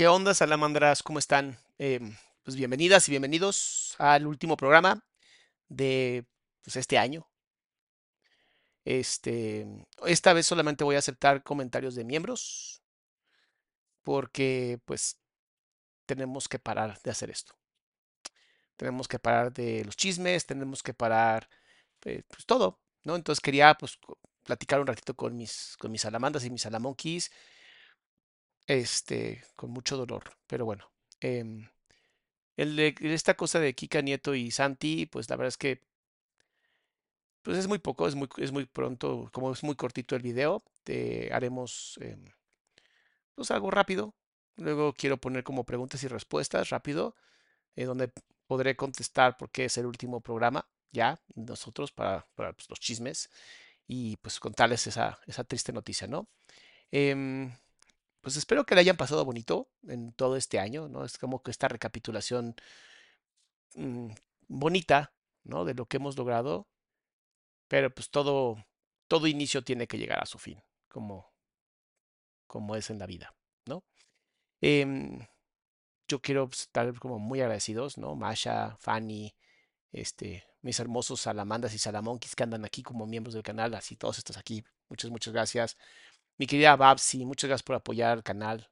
¿Qué onda, salamandras? ¿Cómo están? Em, pues bienvenidas y bienvenidos al último programa de pues, este año. Este, esta vez solamente voy a aceptar comentarios de miembros porque pues tenemos que parar de hacer esto. Tenemos que parar de los chismes, tenemos que parar eh, pues todo, ¿no? Entonces quería pues platicar un ratito con mis, con mis salamandas y mis salamonquis este, con mucho dolor. Pero bueno, em, el de, esta cosa de Kika Nieto y Santi, pues la verdad es que pues es muy poco, es muy, es muy pronto, como es muy cortito el video, te haremos em, pues algo rápido. Luego quiero poner como preguntas y respuestas rápido, eh, donde podré contestar por qué es el último programa ya nosotros para, para pues, los chismes y pues contarles esa, esa triste noticia, ¿no? Em, pues espero que le hayan pasado bonito en todo este año, ¿no? Es como que esta recapitulación mm, bonita, ¿no? De lo que hemos logrado, pero pues todo, todo inicio tiene que llegar a su fin, como, como es en la vida, ¿no? Em, yo quiero pues, estar como muy agradecidos, ¿no? Masha, Fanny, este, mis hermosos salamandas y salamonquis que andan aquí como miembros del canal, así todos estos aquí. Muchas, muchas gracias. Mi querida Babsi, muchas gracias por apoyar el canal.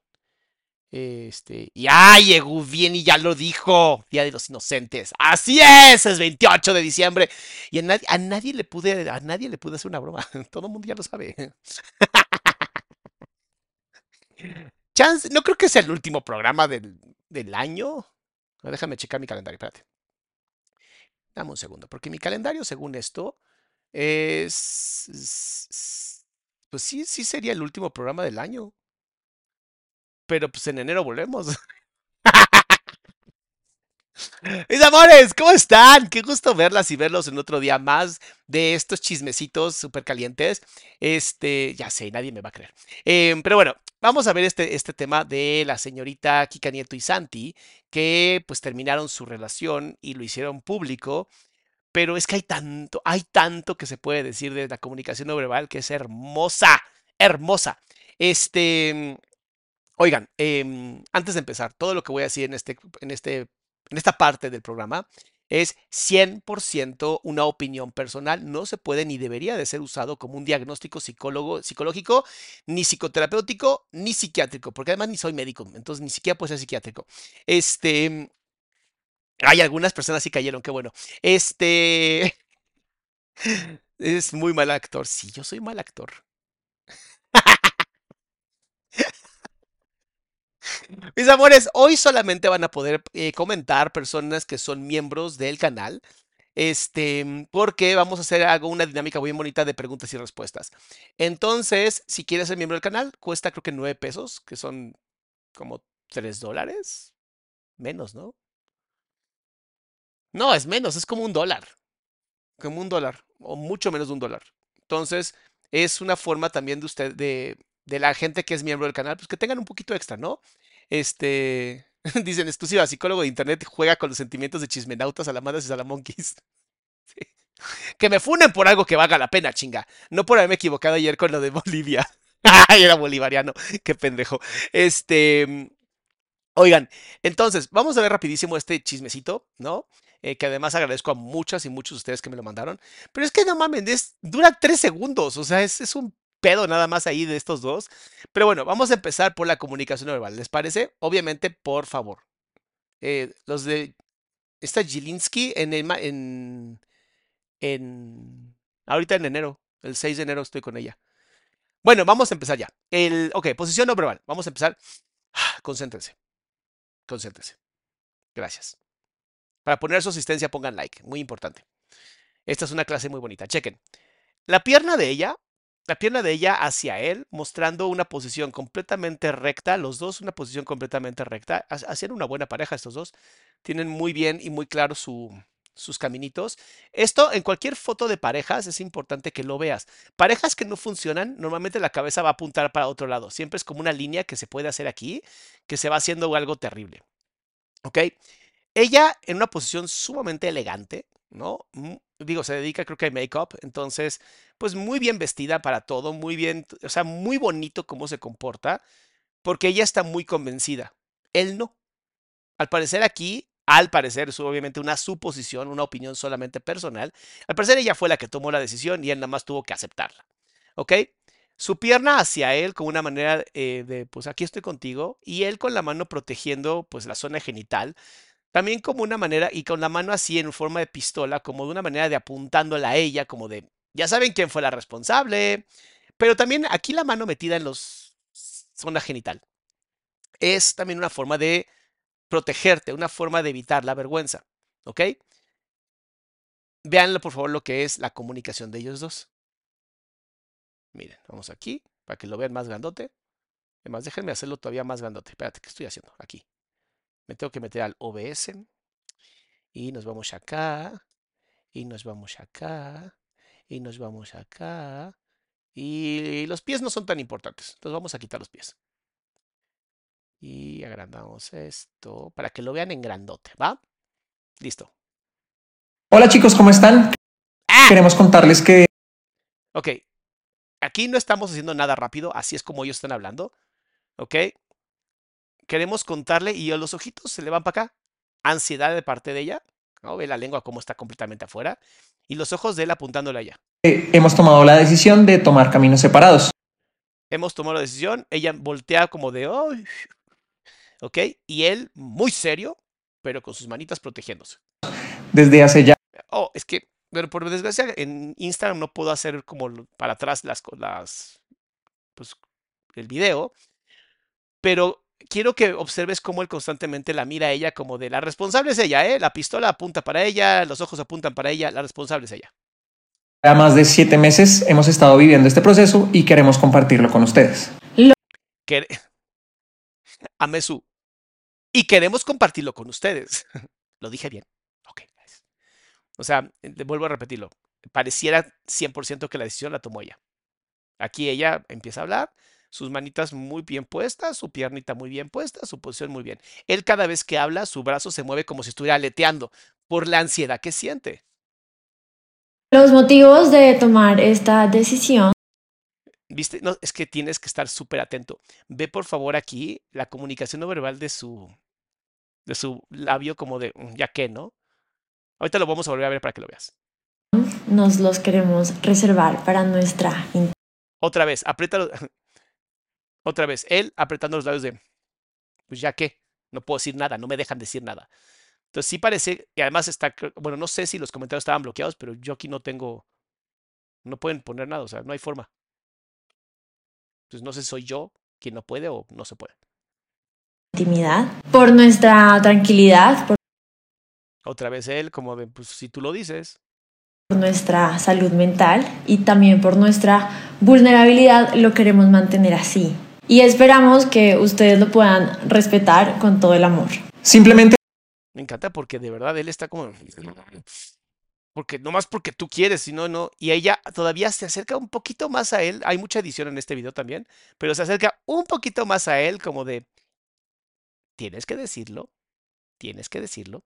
Este, y ¡ay! Llegó bien y ya lo dijo. Día de los Inocentes. Así es, es 28 de diciembre. Y a nadie, a nadie le pude, a nadie le pude hacer una broma. Todo el mundo ya lo sabe. Chance, no creo que sea el último programa del, del año. Déjame checar mi calendario, espérate. Dame un segundo, porque mi calendario, según esto, es pues sí, sí sería el último programa del año. Pero pues en enero volvemos. Mis amores, ¿cómo están? Qué gusto verlas y verlos en otro día más de estos chismecitos súper calientes. Este, ya sé, nadie me va a creer. Em, pero bueno, vamos a ver este, este tema de la señorita Kika Nieto y Santi, que pues terminaron su relación y lo hicieron público pero es que hay tanto, hay tanto que se puede decir de la comunicación no verbal que es hermosa, hermosa. Este, oigan, em, antes de empezar, todo lo que voy a decir en, este, en, este, en esta parte del programa es 100% una opinión personal, no se puede ni debería de ser usado como un diagnóstico psicológico, ni psicoterapéutico, ni psiquiátrico, porque además ni soy médico, entonces ni siquiera puede ser psiquiátrico. Este, hay algunas personas sí cayeron, qué bueno. Este. Es muy mal actor. Sí, yo soy mal actor. Mis amores, hoy solamente van a poder eh, comentar personas que son miembros del canal. Este, porque vamos a hacer algo, una dinámica muy bonita de preguntas y respuestas. Entonces, si quieres ser miembro del canal, cuesta creo que 9 pesos, que son como 3 dólares. Menos, ¿no? No, es menos, es como un dólar. Como un dólar, o mucho menos de un dólar. Entonces, es una forma también de usted, de, de la gente que es miembro del canal, pues que tengan un poquito extra, ¿no? Este, dicen exclusiva, psicólogo de internet juega con los sentimientos de chismenautas, salamandras y salamonquis. Que me funen por algo que valga la pena, chinga. No por haberme equivocado ayer con lo de Bolivia. Ay, era bolivariano. Qué pendejo. Este. Oigan, entonces, vamos a ver rapidísimo este chismecito, ¿no? Eh, que además agradezco a muchas y muchos de ustedes que me lo mandaron. Pero es que no mames, es- dura tres segundos. O sea, es, es un pedo nada más ahí de estos dos. Pero bueno, vamos a empezar por la comunicación verbal. ¿Les parece? Obviamente, por favor. Eh, los de esta Gilinski en, en, en ahorita en enero, el 6 de enero estoy con ella. Bueno, vamos a empezar ya. El, ok, posición no verbal. Vamos a empezar. Concéntrense. Concéntrense. Gracias. Para poner su asistencia, pongan like. Muy importante. Esta es una clase muy bonita. Chequen. La pierna de ella, la pierna de ella hacia él, mostrando una posición completamente recta. Los dos, una posición completamente recta. Ha- Hacían una buena pareja estos dos. Tienen muy bien y muy claro su, sus caminitos. Esto en cualquier foto de parejas es importante que lo veas. Parejas que no funcionan, normalmente la cabeza va a apuntar para otro lado. Siempre es como una línea que se puede hacer aquí, que se va haciendo algo terrible. ¿Ok? Ella en una posición sumamente elegante, ¿no? Mm, Digo, se dedica creo que a make-up, entonces, pues muy bien vestida para todo, muy bien, o sea, muy bonito cómo se comporta, porque ella está muy convencida. Él no. Al parecer aquí, al parecer, es obviamente una suposición, una opinión solamente personal. Al parecer ella fue la que tomó la decisión y él nada más tuvo que aceptarla. ¿Ok? Su pierna hacia él con una manera eh, de, pues aquí estoy contigo, y él con la mano protegiendo, pues la zona genital, también como una manera, y con la mano así en forma de pistola, como de una manera de apuntándola a ella, como de, ya saben quién fue la responsable, pero también aquí la mano metida en los zona genital. Es también una forma de protegerte, una forma de evitar la vergüenza, ¿ok? Vean por favor lo que es la comunicación de ellos dos. Miren, vamos aquí, para que lo vean más grandote. Además, déjenme hacerlo todavía más grandote. Espérate, ¿qué estoy haciendo? Aquí. Me tengo que meter al OBS. Y nos vamos acá. Y nos vamos acá. Y nos vamos acá. Y los pies no son tan importantes. Entonces vamos a quitar los pies. Y agrandamos esto para que lo vean en grandote, ¿va? Listo. Hola chicos, ¿cómo están? ¡Ah! Queremos contarles que Ok. Aquí no estamos haciendo nada rápido. Así es como ellos están hablando. ¿Ok? Queremos contarle y los ojitos se le van para acá. Ansiedad de parte de ella. ¿no? Ve la lengua como está completamente afuera. Y los ojos de él apuntándole allá. hemos tomado la decisión de tomar caminos separados. Hemos tomado la decisión. Ella voltea como de. "Ay". ¿Ok? Y él, muy serio, pero con sus manitas protegiéndose. Desde hace ya Oh, es que, pero por desgracia, en Instagram no puedo hacer como para atrás las, las, pues, el video, pero quiero que observes cómo él constantemente la mira a ella como de la responsable es ella, ¿eh? La pistola apunta para ella, los ojos apuntan para ella, la responsable es ella. más de siete meses hemos estado viviendo este proceso y queremos compartirlo con ustedes. Que... Amesu. Y queremos compartirlo con ustedes. Lo dije bien. Ok. O sea, vuelvo a repetirlo. Pareciera 100% que la decisión la tomó ella. Aquí ella empieza a hablar, sus manitas muy bien puestas, su piernita muy bien puesta, su posición muy bien. Él cada vez que habla, su brazo se mueve como si estuviera aleteando por la ansiedad que siente. Los motivos de tomar esta decisión ¿Viste? No, es que tienes que estar súper atento. Ve por favor aquí la comunicación no verbal de su, de su labio como de, "Mm, ya que, ¿no? Ahorita lo vamos a volver a ver para que lo veas. nos los queremos reservar para nuestra Otra vez, apriétalo. Otra vez, él apretando los labios de, pues ya que, no puedo decir nada, no me dejan decir nada. Entonces sí parece, y además está, bueno, no sé si los comentarios estaban bloqueados, pero yo aquí no tengo No pueden poner nada, o sea, no hay forma. Entonces no sé si soy yo quien no puede o no se puede. Intimidad, por nuestra tranquilidad, por Otra vez él, como de, pues si tú lo dices. nuestra salud mental y también por nuestra vulnerabilidad lo queremos mantener así. Y esperamos que ustedes lo puedan respetar con todo el amor. Simplemente Me encanta porque de verdad él está como. Porque no más porque tú quieres, sino no. Y ella todavía se acerca un poquito más a él. Hay mucha edición en este video también, pero se acerca un poquito más a él, como de. Tienes que decirlo. Tienes que decirlo.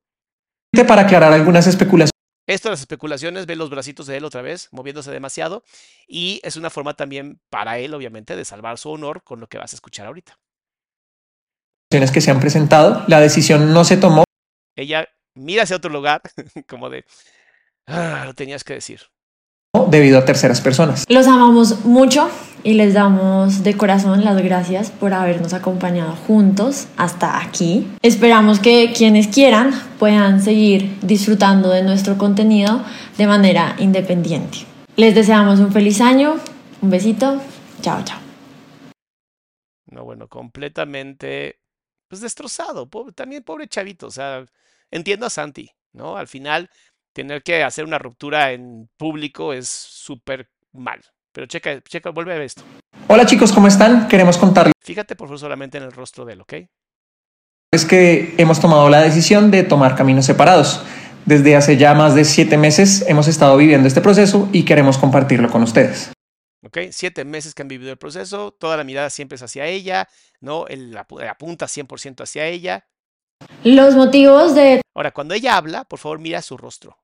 para aclarar algunas especulaciones Esto, las especulaciones, ve los bracitos de él otra vez, moviéndose demasiado. Y es una forma también para él, obviamente, de salvar su honor con lo que vas a escuchar ahorita. que se han presentado, la decisión no se tomó Ella mira hacia otro lugar, como de. "Ah, lo tenías que decir. Debido a terceras personas. Los amamos mucho y les damos de corazón las gracias por habernos acompañado juntos hasta aquí. Esperamos que quienes quieran puedan seguir disfrutando de nuestro contenido de manera independiente. Les deseamos un feliz año, un besito, chao chao. No, bueno, completamente, pues destrozado. Pobre- también pobre chavito. O sea, entiendo a Santi, ¿no? Al final, tener que hacer una ruptura en público es súper mal. Pero checa, checa, vuelve a ver esto. Hola chicos, ¿cómo están? Queremos contarles Fíjate, por favor, solamente en el rostro de él, ¿ok? que hemos tomado la decisión de tomar caminos separados. Desde hace ya más de siete meses hemos estado viviendo este proceso y queremos compartirlo con ustedes. ¿Ok? Siete meses que han vivido el proceso, toda la mirada siempre es hacia ella, ¿no? Él apu- apunta 100% hacia ella. Los motivos de Ahora, cuando ella habla, por favor, mira su rostro.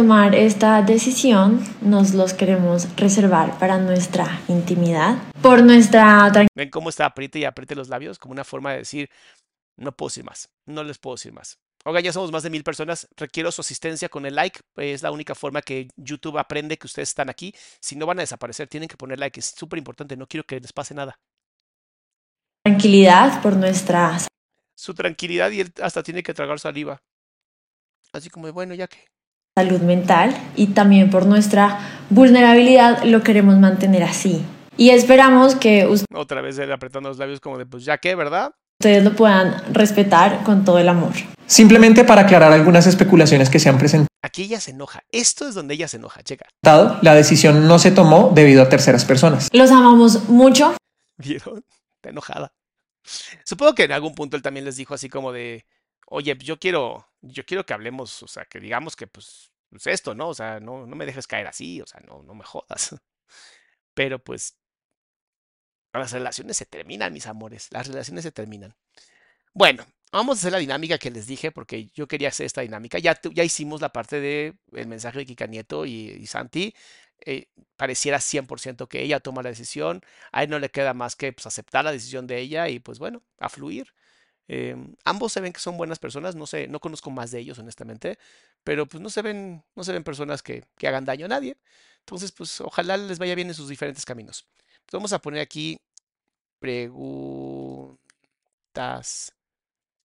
Tomar esta decisión nos los queremos reservar para nuestra intimidad, por nuestra ¿Ven cómo está apriete y apriete los labios? Como una forma de decir, no puedo decir más, no les puedo decir más. Oiga, ya somos más de mil personas, requiero su asistencia con el like, es la única forma que YouTube aprende que ustedes están aquí. Si no van a desaparecer, tienen que poner like, es súper importante, no quiero que les pase nada. tranquilidad, por nuestra Su tranquilidad y él hasta tiene que tragar saliva. Así como, bueno, ya que. Salud mental y también por nuestra vulnerabilidad lo queremos mantener así. Y esperamos que Otra vez él apretando los labios como de, pues ya que, ¿verdad? ustedes lo puedan respetar con todo el amor. Simplemente para aclarar algunas especulaciones que se han presentado, Aquí ella se enoja. Esto es donde ella se enoja, checa. la decisión no se tomó debido a terceras personas. Los amamos mucho. ¿Vieron? Está enojada. Supongo que en algún punto él también les dijo así como de, oye, yo quiero, yo quiero que hablemos, o sea, que digamos que pues, pues esto, ¿no? O sea, no, no me dejes caer así, o sea, no, no me jodas. Pero pues las relaciones se terminan, mis amores, las relaciones se terminan. Bueno, vamos a hacer la dinámica que les dije porque yo quería hacer esta dinámica. Ya, ya hicimos la parte de el mensaje de Kika Nieto y, y Santi. Eh, pareciera 100% que ella toma la decisión. A él no le queda más que pues, aceptar la decisión de ella y pues bueno, a fluir. Eh, ambos se ven que son buenas personas, no sé, no conozco más de ellos honestamente, pero pues no se ven, no se ven personas que, que hagan daño a nadie. Entonces, pues ojalá les vaya bien en sus diferentes caminos. Entonces, vamos a poner aquí preguntas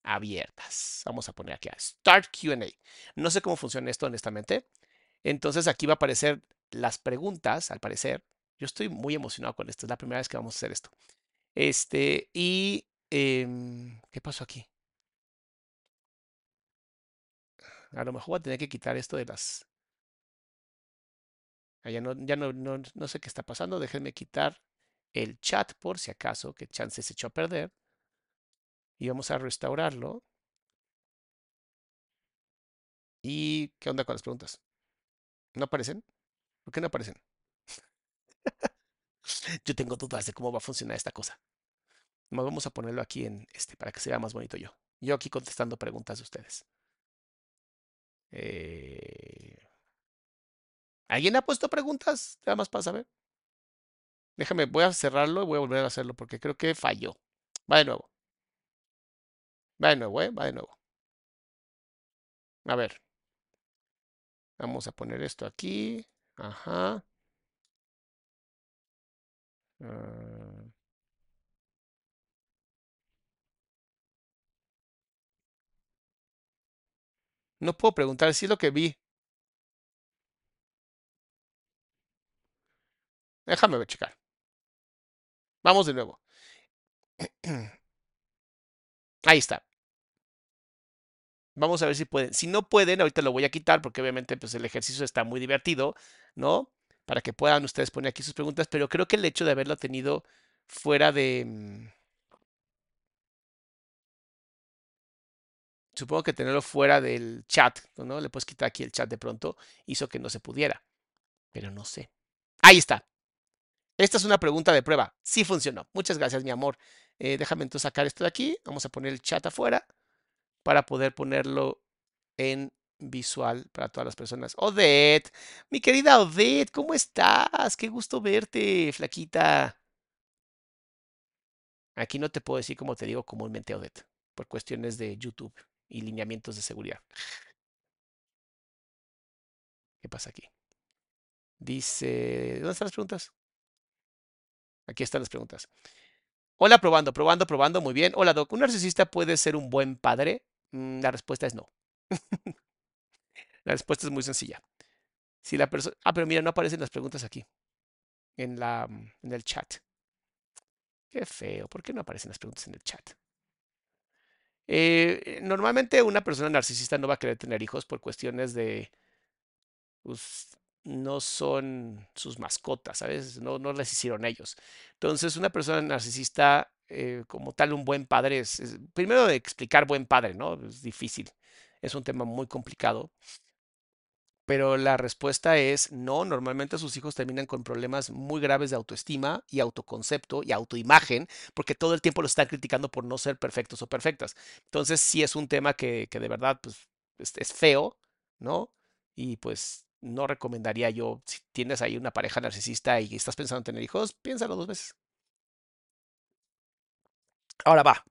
abiertas. Vamos a poner aquí a Start QA. No sé cómo funciona esto honestamente. Entonces aquí va a aparecer las preguntas, al parecer. Yo estoy muy emocionado con esto. Es la primera vez que vamos a hacer esto. Este, y em, ¿qué pasó aquí? A lo mejor voy a tener que quitar esto de las. Ah, ya no, ya no, no, no sé qué está pasando. Déjenme quitar el chat por si acaso, que chance se echó a perder. Y vamos a restaurarlo. ¿Y qué onda con las preguntas? ¿No aparecen? ¿Por qué no aparecen? Yo tengo dudas de cómo va a funcionar esta cosa. Vamos a ponerlo aquí en este para que se vea más bonito yo. Yo aquí contestando preguntas de ustedes. Eh, ¿Alguien ha puesto preguntas? Nada más para saber. Déjame, voy a cerrarlo y voy a volver a hacerlo porque creo que falló. Va de nuevo. Va de nuevo, ¿eh? Va de nuevo. A ver. Vamos a poner esto aquí. Ajá. Ah, No puedo preguntar si es lo que vi. Déjame ver, checar. Vamos de nuevo. Ahí está. Vamos a ver si pueden. Si no pueden, ahorita lo voy a quitar porque obviamente pues, el ejercicio está muy divertido, ¿no? Para que puedan ustedes poner aquí sus preguntas, pero creo que el hecho de haberlo tenido fuera de... supongo que tenerlo fuera del chat, ¿no? Le puedes quitar aquí el chat de pronto, hizo que no se pudiera, pero no sé. Ahí está. Esta es una pregunta de prueba. Sí funcionó. Muchas gracias, mi amor. Eh, déjame entonces sacar esto de aquí. Vamos a poner el chat afuera para poder ponerlo en visual para todas las personas. Odette, mi querida Odette, ¿cómo estás? Qué gusto verte, flaquita. Aquí no te puedo decir como te digo comúnmente, Odette, por cuestiones de YouTube y lineamientos de seguridad. ¿Qué pasa aquí? Dice, ¿dónde están las preguntas? Aquí están las preguntas. Hola, probando, probando, probando, muy bien. Hola, Doc, ¿un narcisista puede ser un buen padre? Mm, la respuesta es no. la respuesta es muy sencilla. Si la persona... Ah, pero mira, no aparecen las preguntas aquí. En, la, en el chat. Qué feo. ¿Por qué no aparecen las preguntas en el chat? Eh, normalmente una persona narcisista no va a querer tener hijos por cuestiones de... Pues, no son sus mascotas, ¿sabes? No, no las hicieron ellos. Entonces, una persona narcisista, eh, como tal, un buen padre, es, primero de explicar buen padre, ¿no? Es difícil, es un tema muy complicado. Pero la respuesta es no, normalmente sus hijos terminan con problemas muy graves de autoestima y autoconcepto y autoimagen, porque todo el tiempo lo están criticando por no ser perfectos o perfectas. Entonces, sí es un tema que, que de verdad pues, es, es feo, ¿no? Y pues no recomendaría yo, si tienes ahí una pareja narcisista y estás pensando en tener hijos, piénsalo dos veces. Ahora va.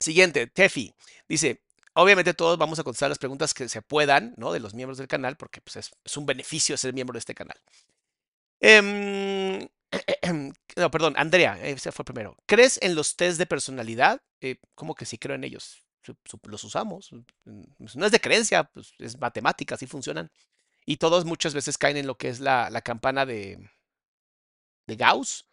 Siguiente, Tefi. Dice, obviamente todos vamos a contestar las preguntas que se puedan, ¿no? De los miembros del canal, porque pues, es, un beneficio ser miembro de este canal. Em, no, perdón, Andrea, ese fue primero. ¿Crees en los test de personalidad? Eh, ¿Cómo que sí creo en ellos? Los usamos. No es de creencia, pues es matemática, así funcionan. Y todos muchas veces caen en lo que es la, campana de Gauss,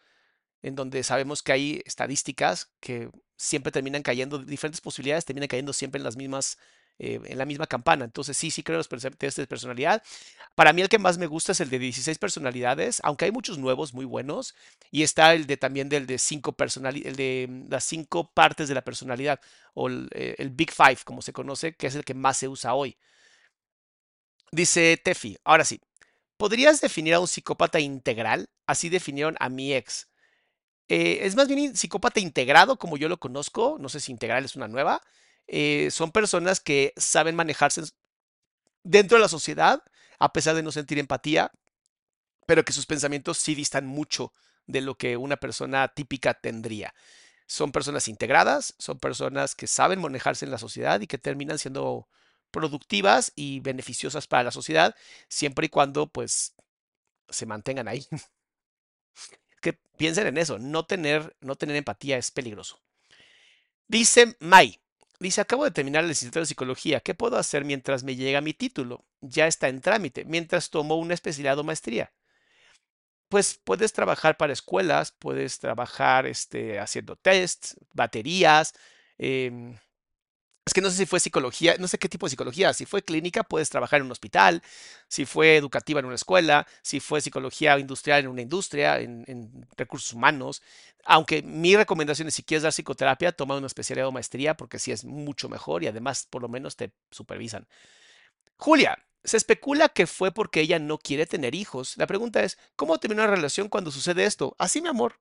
en donde sabemos que hay estadísticas que siempre terminan cayendo, diferentes posibilidades terminan cayendo siempre en las mismas, eh, en la misma campana. Entonces sí, sí creo los test de personalidad. Para mí el que más me gusta es el de 16 personalidades, aunque hay muchos nuevos muy buenos. Y está el de también del de el de las cinco partes de la personalidad, o el, eh, el Big Five, como se conoce, que es el que más se usa hoy. Dice Tefi, ahora sí, ¿podrías definir a un psicópata integral? Así definieron a mi ex. Eh, es más bien psicópata integrado, como yo lo conozco. No sé si integral es una nueva. Eh, son personas que saben manejarse dentro de la sociedad, a pesar de no sentir empatía, pero que sus pensamientos sí distan mucho de lo que una persona típica tendría. Son personas integradas, son personas que saben manejarse en la sociedad y que terminan siendo productivas y beneficiosas para la sociedad, siempre y cuando pues se mantengan ahí. que piensen en eso, no tener, no tener empatía es peligroso. Dice Mai, dice, acabo de terminar el licenciatura de psicología, ¿qué puedo hacer mientras me llega mi título? Ya está en trámite, mientras tomo una especialidad o maestría. Pues puedes trabajar para escuelas, puedes trabajar este, haciendo tests, baterías, eh, es que no sé si fue psicología, no sé qué tipo de psicología. Si fue clínica, puedes trabajar en un hospital. Si fue educativa en una escuela. Si fue psicología industrial en una industria, en, recursos humanos. Aunque mi recomendación es si quieres dar psicoterapia, toma una especialidad o maestría porque sí es mucho mejor y además por lo menos te supervisan. Julia, se especula que fue porque ella no quiere tener hijos. La pregunta es, ¿cómo termina una relación cuando sucede esto? Así, mi amor.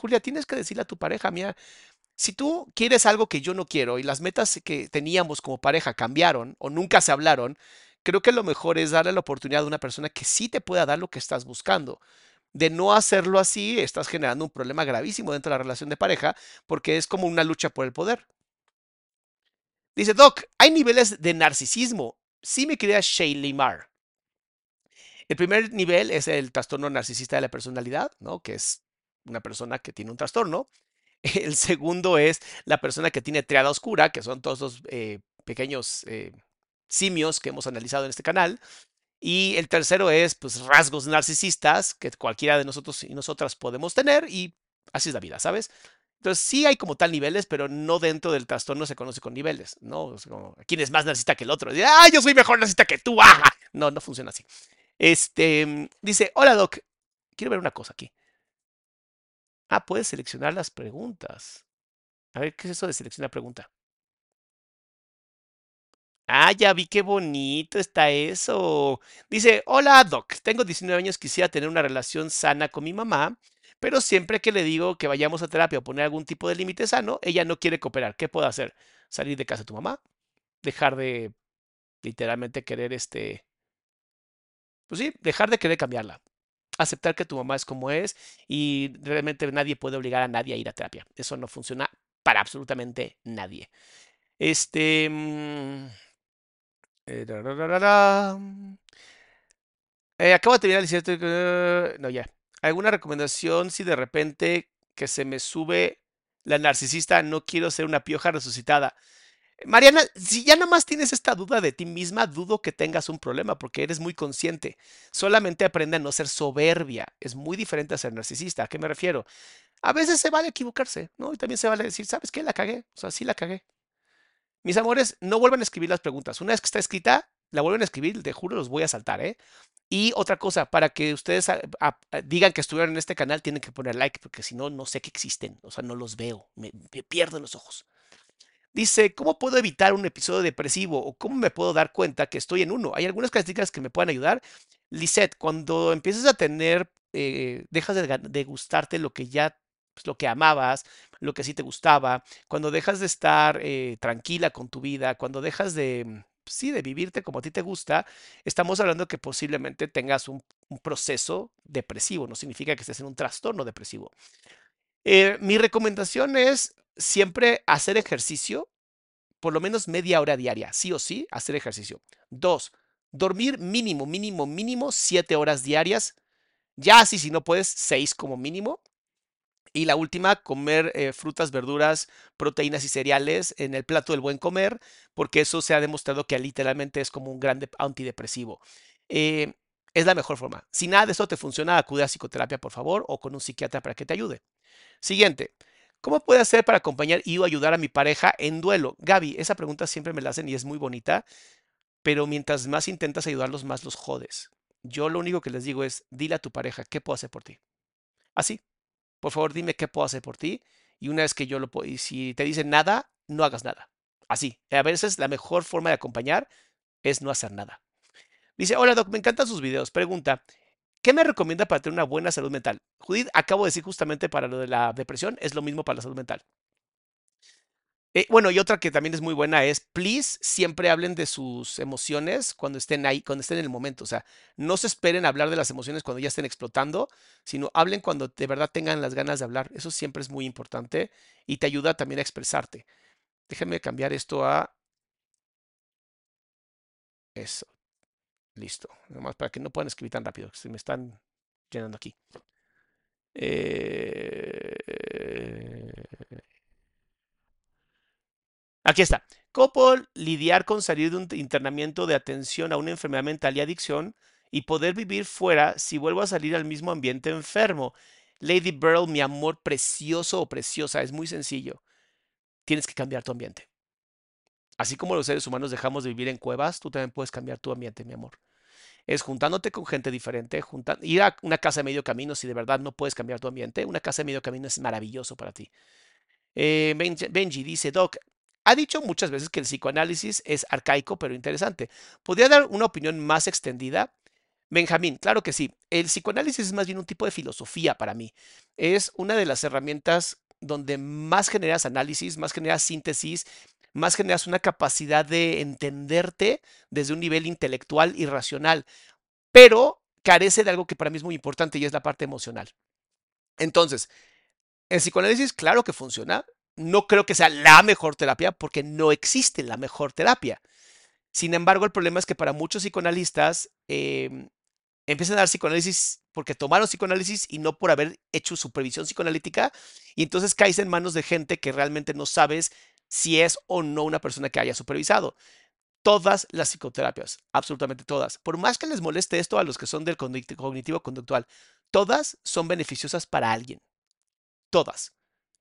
Julia, tienes que decirle a tu pareja, mía, si tú quieres algo que yo no quiero y las metas que teníamos como pareja cambiaron o nunca se hablaron, creo que lo mejor es darle la oportunidad a una persona que sí te pueda dar lo que estás buscando. De no hacerlo así, estás generando un problema gravísimo dentro de la relación de pareja porque es como una lucha por el poder. Dice Doc, hay niveles de narcisismo. Sí, mi querida Shaylee Marr. El primer nivel es el trastorno narcisista de la personalidad, ¿no? Que es una persona que tiene un trastorno. El segundo es la persona que tiene triada oscura, que son todos los eh, pequeños eh, simios que hemos analizado en este canal. Y el tercero es, pues, rasgos narcisistas que cualquiera de nosotros y nosotras podemos tener y así es la vida, ¿sabes? Entonces sí hay como tal niveles, pero no dentro del trastorno se conoce con niveles, ¿no? Es ¿quién es más narcisista que el otro? ¡Ah, yo soy mejor narcisista que tú! ¡Ah! No, no funciona así. Este, dice, hola Doc, quiero ver una cosa aquí. Ah, puedes seleccionar las preguntas. A ver, ¿qué es eso de seleccionar pregunta? Ah, ya vi qué bonito está eso. Dice, hola Doc, tengo 19 años, quisiera tener una relación sana con mi mamá, pero siempre que le digo que vayamos a terapia o poner algún tipo de límite sano, ella no quiere cooperar. ¿Qué puedo hacer? ¿Salir de casa de tu mamá? ¿Dejar de literalmente querer este... Pues sí, dejar de querer cambiarla. Aceptar que tu mamá es como es y realmente nadie puede obligar a nadie a ir a terapia. Eso no funciona para absolutamente nadie. Este... mm, eh, rararara. Eh, acabo de terminar el cierto. No, ya. ¿Alguna recomendación si de repente que se me sube la narcisista, no quiero ser una pioja resucitada? Mariana, si ya nomás tienes esta duda de ti misma, dudo que tengas un problema porque eres muy consciente. Solamente aprende a no ser soberbia. Es muy diferente a ser narcisista. ¿A qué me refiero? A veces se vale equivocarse, ¿no? Y también se vale decir, ¿sabes qué? La cagué. O sea, sí la cagué. Mis amores, no vuelvan a escribir las preguntas. Una vez que está escrita, la vuelven a escribir, te juro, los voy a saltar, ¿eh? Y otra cosa, para que ustedes digan que estuvieron en este canal, tienen que poner like, porque si no, no sé que existen. O sea, no los veo. Me, me pierdo los ojos. Dice, ¿cómo puedo evitar un episodio depresivo? ¿O cómo me puedo dar cuenta que estoy en uno? ¿Hay algunas características que me puedan ayudar? Lisette, cuando empiezas a tener, eh, dejas de, gustarte lo que ya, pues, lo que amabas, lo que sí te gustaba, cuando dejas de estar eh, tranquila con tu vida, cuando dejas de, mm, sí, de vivirte como a ti te gusta, estamos hablando que posiblemente tengas un, un proceso depresivo, no significa que estés en un trastorno depresivo. Eh, mi recomendación es siempre hacer ejercicio, por lo menos media hora diaria, sí o sí, hacer ejercicio. Dos, dormir mínimo, mínimo, mínimo siete horas diarias. Ya así, si no puedes, seis como mínimo. Y la última, comer eh, frutas, verduras, proteínas y cereales en el plato del buen comer, porque eso se ha demostrado que literalmente es como un gran dep- antidepresivo. Eh, es la mejor forma. Si nada de eso te funciona, acude a psicoterapia, por favor, o con un psiquiatra para que te ayude. Siguiente. ¿Cómo puedo hacer para acompañar y o ayudar a mi pareja en duelo? Gaby, esa pregunta siempre me la hacen y es muy bonita, pero mientras más intentas ayudarlos, más los jodes. Yo lo único que les digo es, dile a tu pareja, ¿qué puedo hacer por ti? Así, por favor, dime qué puedo hacer por ti. Y una vez que yo lo puedo, y si te dicen nada, no hagas nada. Así. A veces la mejor forma de acompañar es no hacer nada. Dice, hola Doc, me encantan sus videos. Pregunta, ¿qué me recomienda para tener una buena salud mental? Judith, acabo de decir justamente para lo de la depresión, es lo mismo para la salud mental. Eh, bueno, y otra que también es muy buena es, please, siempre hablen de sus emociones cuando estén ahí, cuando estén en el momento. O sea, no se esperen a hablar de las emociones cuando ya estén explotando, sino hablen cuando de verdad tengan las ganas de hablar. Eso siempre es muy importante y te ayuda también a expresarte. Déjenme cambiar esto a eso. Listo. Nomás para que no puedan escribir tan rápido, que se me están llenando aquí. Eh, Aquí está. ¿Cómo lidiar con salir de un internamiento de atención a una enfermedad mental y adicción y poder vivir fuera si vuelvo a salir al mismo ambiente enfermo? Lady Burl, mi amor precioso o preciosa, es muy sencillo. Tienes que cambiar tu ambiente. Así como los seres humanos dejamos de vivir en cuevas, tú también puedes cambiar tu ambiente, mi amor. Es juntándote con gente diferente, junta- ir a una casa de medio camino si de verdad no puedes cambiar tu ambiente. Una casa de medio camino es maravilloso para ti. Eh, Benji, dice, Doc, ha dicho muchas veces que el psicoanálisis es arcaico pero interesante. ¿Podría dar una opinión más extendida? Benjamín, claro que sí. El psicoanálisis es más bien un tipo de filosofía para mí. Es una de las herramientas donde más generas análisis, más generas síntesis, más generas una capacidad de entenderte desde un nivel intelectual y racional, pero carece de algo que para mí es muy importante y es la parte emocional. Entonces, el psicoanálisis, claro que funciona. No creo que sea la mejor terapia porque no existe la mejor terapia. Sin embargo, el problema es que para muchos psicoanalistas eh, empiezan a dar psicoanálisis porque tomaron psicoanálisis y no por haber hecho supervisión psicoanalítica. Y entonces caes en manos de gente que realmente no sabes si es o no una persona que haya supervisado. todas las psicoterapias, absolutamente todas. Por más que les moleste esto a los que son del cognitivo conductual, todas son beneficiosas para alguien. Todas.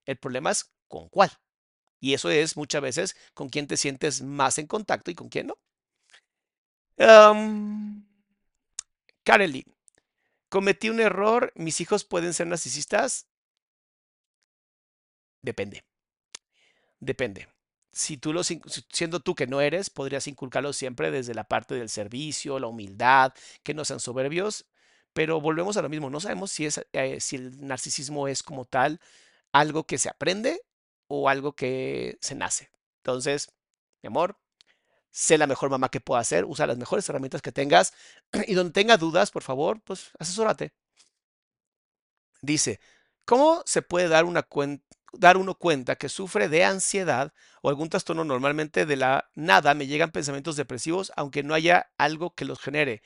El problema es con cuál. Y eso es muchas veces con quién te sientes más en contacto y con quién no. Um, cometí un error. ¿Mis hijos pueden ser narcisistas? Depende. Depende. Si tú los, siendo tú que no eres, podrías inculcarlos siempre desde la parte del servicio, la humildad, que no sean soberbios. Pero volvemos a lo mismo. No sabemos si, es, eh, si el narcisismo es como tal algo que se aprende o algo que se nace. Entonces, mi amor, sé la mejor mamá que pueda ser, usa las mejores herramientas que tengas y donde tenga dudas, por favor, pues asesórate. Dice, ¿cómo se puede dar, una dar uno cuenta que sufre de ansiedad o algún trastorno? Normalmente de la nada me llegan pensamientos depresivos, aunque no haya algo que los genere.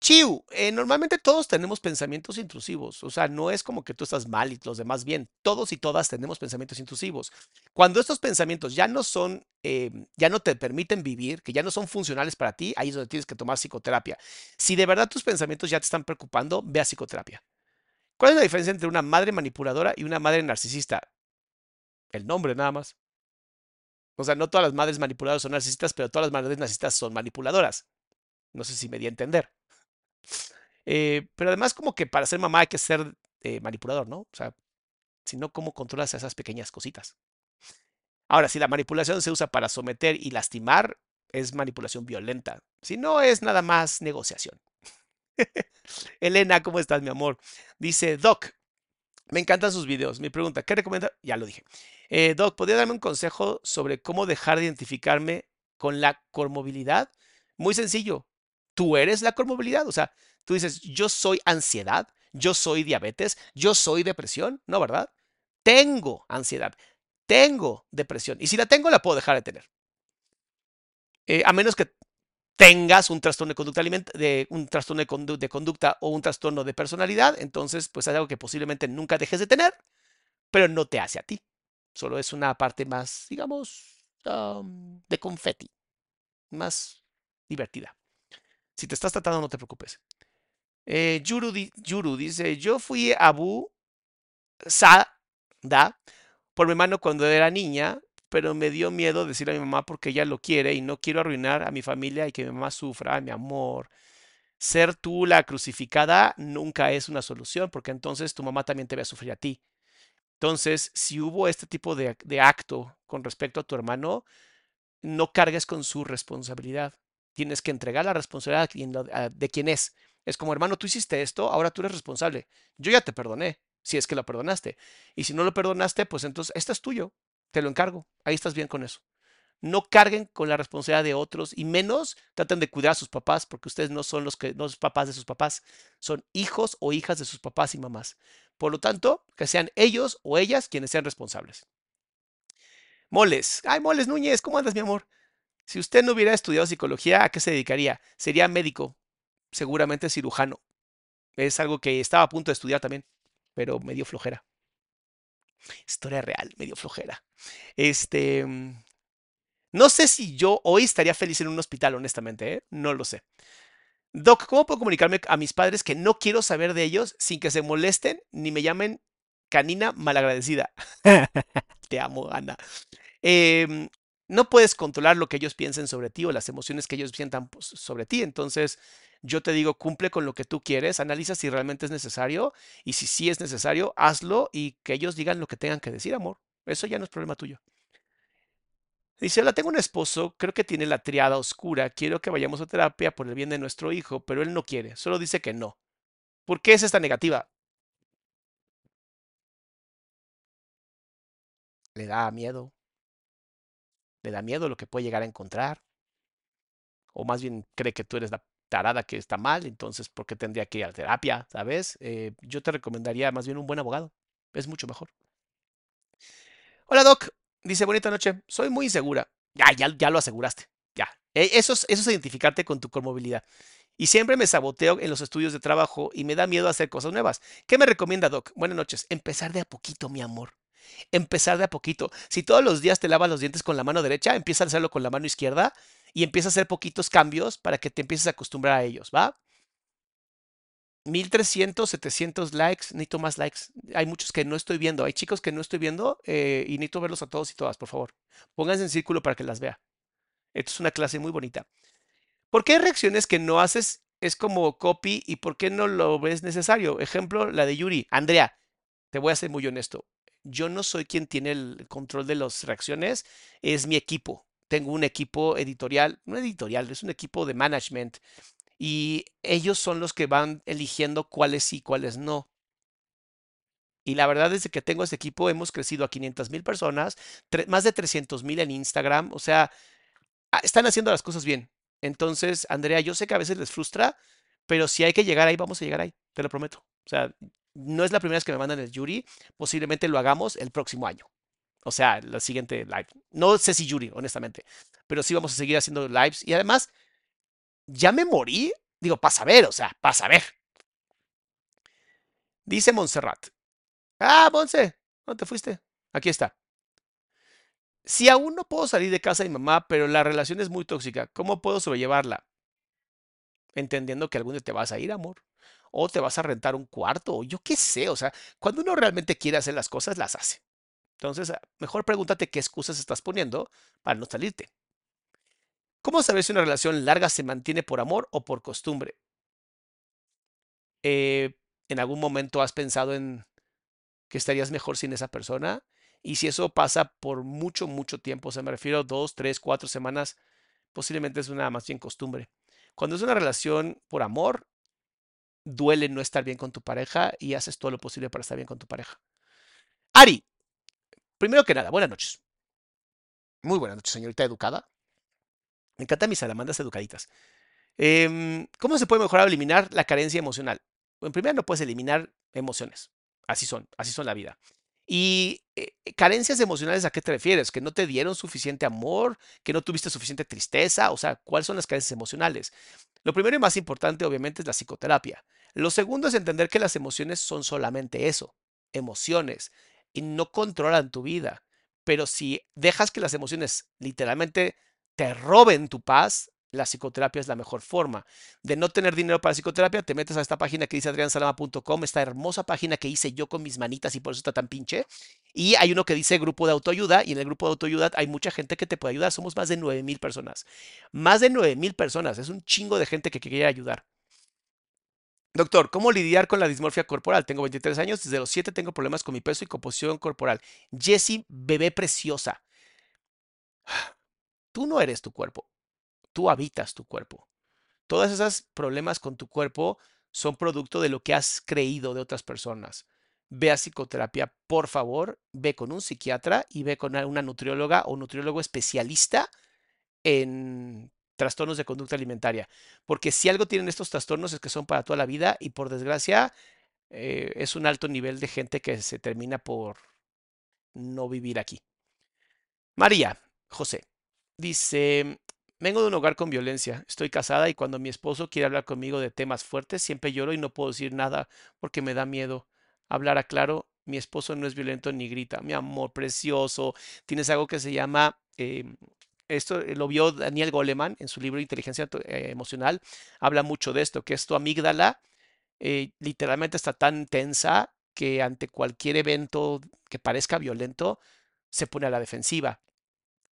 Chiu, eh, normalmente todos tenemos pensamientos intrusivos, o sea, no es como que tú estás mal y los demás bien, todos y todas tenemos pensamientos intrusivos. Cuando estos pensamientos ya no son, eh, ya no te permiten vivir, que ya no son funcionales para ti, ahí es donde tienes que tomar psicoterapia. Si de verdad tus pensamientos ya te están preocupando, ve a psicoterapia. ¿Cuál es la diferencia entre una madre manipuladora y una madre narcisista? El nombre nada más. O sea, no todas las madres manipuladoras son narcisistas, pero todas las madres narcisistas son manipuladoras. No sé si me di a entender. Eh, pero además como que para ser mamá hay que ser eh, manipulador, ¿no? O sea, si no, ¿cómo controlas esas pequeñas cositas? Ahora, si la manipulación se usa para someter y lastimar, es manipulación violenta. Si no, es nada más negociación. Elena, ¿cómo estás, mi amor? Dice, Doc, me encantan sus videos. Mi pregunta, ¿qué recomienda? Ya lo dije. Eh, Doc, ¿podría darme un consejo sobre cómo dejar de identificarme con la comorbilidad? Muy sencillo tú eres la comorbilidad. O sea, tú dices, yo soy ansiedad, yo soy diabetes, yo soy depresión. No, ¿verdad? Tengo ansiedad, tengo depresión. Y si la tengo, la puedo dejar de tener. Eh, a menos que tengas un trastorno de conducta, de, un trastorno de, conducta o un trastorno de personalidad, entonces pues es algo que posiblemente nunca dejes de tener, pero no te hace a ti. Solo es una parte más, digamos, de confeti, más divertida. Si te estás tratando, no te preocupes. Eh, Yuru, dice, yo fui a Abu Sada por mi hermano cuando era niña, pero me dio miedo decirle a mi mamá porque ella lo quiere y no quiero arruinar a mi familia y que mi mamá sufra, mi amor. Ser tú la crucificada nunca es una solución porque entonces tu mamá también te va a sufrir a ti. Entonces, si hubo este tipo de, de acto con respecto a tu hermano, no cargues con su responsabilidad tienes que entregar la responsabilidad de quién es. Es como, hermano, tú hiciste esto, ahora tú eres responsable. Yo ya te perdoné, si es que lo perdonaste. Y si no lo perdonaste, pues entonces, esto es tuyo, te lo encargo. Ahí estás bien con eso. No carguen con la responsabilidad de otros y menos traten de cuidar a sus papás, porque ustedes no son los, que, no los papás de sus papás, son hijos o hijas de sus papás y mamás. Por lo tanto, que sean ellos o ellas quienes sean responsables. Moles. Ay, Moles Núñez, ¿cómo andas, mi amor? Si usted no hubiera estudiado psicología, ¿a qué se dedicaría? Sería médico, seguramente cirujano. Es algo que estaba a punto de estudiar también, pero medio flojera. Historia real, medio flojera. Este, mm, no sé si yo hoy estaría feliz en un hospital, honestamente, ¿eh? no lo sé. Doc, ¿cómo puedo comunicarme a mis padres que no quiero saber de ellos sin que se molesten ni me llamen canina malagradecida? Te amo, Ana. Eh, no puedes controlar lo que ellos piensen sobre ti o las emociones que ellos sientan pues, sobre ti. Entonces, yo te digo, cumple con lo que tú quieres, analiza si realmente es necesario y si sí es necesario, hazlo y que ellos digan lo que tengan que decir, amor. Eso ya no es problema tuyo. Dice, hola, tengo un esposo, creo que tiene la triada oscura, quiero que vayamos a terapia por el bien de nuestro hijo, pero él no quiere, solo dice que no. ¿Por qué es esta negativa? Le da miedo, le da miedo lo que puede llegar a encontrar. O más bien cree que tú eres la tarada que está mal, entonces, ¿por qué tendría que ir a terapia? ¿Sabes? Eh, yo te recomendaría más bien un buen abogado. Es mucho mejor. Hola, Doc. Dice, bonita noche. Soy muy insegura. Ya, ya, ya lo aseguraste. Ya. E, eso es, identificarte con tu comorbilidad. Y siempre me saboteo en los estudios de trabajo y me da miedo hacer cosas nuevas. ¿Qué me recomienda, Doc? Buenas noches. Empezar de a poquito, mi amor empezar de a poquito. Si todos los días te lavas los dientes con la mano derecha, empieza a hacerlo con la mano izquierda y empieza a hacer poquitos cambios para que te empieces a acostumbrar a ellos, ¿va? 1300, 700 likes, necesito más likes. Hay muchos que no estoy viendo, hay chicos que no estoy viendo eh, y necesito verlos a todos y todas, por favor. Pónganse en círculo para que las vea. Esto es una clase muy bonita. ¿Por qué hay reacciones que no haces es como copy y por qué no lo ves necesario? Ejemplo, la de Yuri. Andrea, te voy a ser muy honesto. Yo no soy quien tiene el control de las reacciones, es mi equipo. Tengo un equipo editorial, no editorial, es un equipo de management y ellos son los que van eligiendo cuáles sí, cuáles no. Y la verdad es que tengo este equipo hemos crecido a 500 mil personas, más de 300 mil en Instagram, o sea, ah, están haciendo las cosas bien. Entonces, Andrea, yo sé que a veces les frustra, pero si hay que llegar ahí, vamos a llegar ahí, te lo prometo. O sea, no es la primera vez que me mandan el Yuri, posiblemente lo hagamos el próximo año. O sea, la siguiente live. No sé si Yuri, honestamente, pero sí vamos a seguir haciendo lives. Y además, ya me morí. Digo, para saber, o sea, para saber. Dice Montserrat. Ah, Monse, ¿dónde te fuiste? Aquí está. Si aún no puedo salir de casa de mi mamá, pero la relación es muy tóxica, ¿cómo puedo sobrellevarla? Entendiendo que algún día te vas a ir, amor. O te vas a rentar un cuarto, o yo qué sé. O sea, cuando uno realmente quiere hacer las cosas, las hace. Entonces, mejor pregúntate qué excusas estás poniendo para no salirte. ¿Cómo saber si una relación larga se mantiene por amor o por costumbre? Eh, ¿En algún momento has pensado en que estarías mejor sin esa persona? Y si eso pasa por mucho, mucho tiempo, o sea, me refiero a dos, tres, cuatro semanas, posiblemente es una más bien costumbre. Cuando es una relación por amor, duele no estar bien con tu pareja y haces todo lo posible para estar bien con tu pareja. Ari, primero que nada, buenas noches. Muy buenas noches, señorita educada. Me encantan mis salamandas educaditas. Em, ¿Cómo se puede mejorar o eliminar la carencia emocional? En primer no puedes eliminar emociones. Así son, así son la vida. Y eh, carencias emocionales, ¿a qué te refieres? ¿Que no te dieron suficiente amor? ¿Que no tuviste suficiente tristeza? O sea, ¿cuáles son las carencias emocionales? Lo primero y más importante, obviamente, es la psicoterapia. Lo segundo es entender que las emociones son solamente eso, emociones, y no controlan tu vida. Pero si dejas que las emociones literalmente te roben tu paz, la psicoterapia es la mejor forma. De no tener dinero para psicoterapia, te metes a esta página que dice adriansalama.com, esta hermosa página que hice yo con mis manitas y por eso está tan pinche. Y hay uno que dice grupo de autoayuda y en el grupo de autoayuda hay mucha gente que te puede ayudar. Somos más de 9 mil personas. Más de 9 mil personas. Es un chingo de gente que quiere ayudar. Doctor, ¿cómo lidiar con la dismorfia corporal? Tengo 23 años, desde los 7 tengo problemas con mi peso y composición corporal. Jessie, bebé preciosa. Tú no eres tu cuerpo, tú habitas tu cuerpo. Todos esos problemas con tu cuerpo son producto de lo que has creído de otras personas. Ve a psicoterapia, por favor, ve con un psiquiatra y ve con una nutrióloga o nutriólogo especialista en trastornos de conducta alimentaria. Porque si algo tienen estos trastornos es que son para toda la vida y por desgracia eh, es un alto nivel de gente que se termina por no vivir aquí. María, José, Dice, vengo de un hogar con violencia, estoy casada y cuando mi esposo quiere hablar conmigo de temas fuertes, siempre lloro y no puedo decir nada porque me da miedo. Hablar a claro, mi esposo no es violento ni grita, mi amor precioso, tienes algo que se llama... Em, esto lo vio Daniel Goleman en su libro Inteligencia eh, Emocional. Habla mucho de esto, que es amígdala eh, literalmente está tan tensa que ante cualquier evento que parezca violento se pone a la defensiva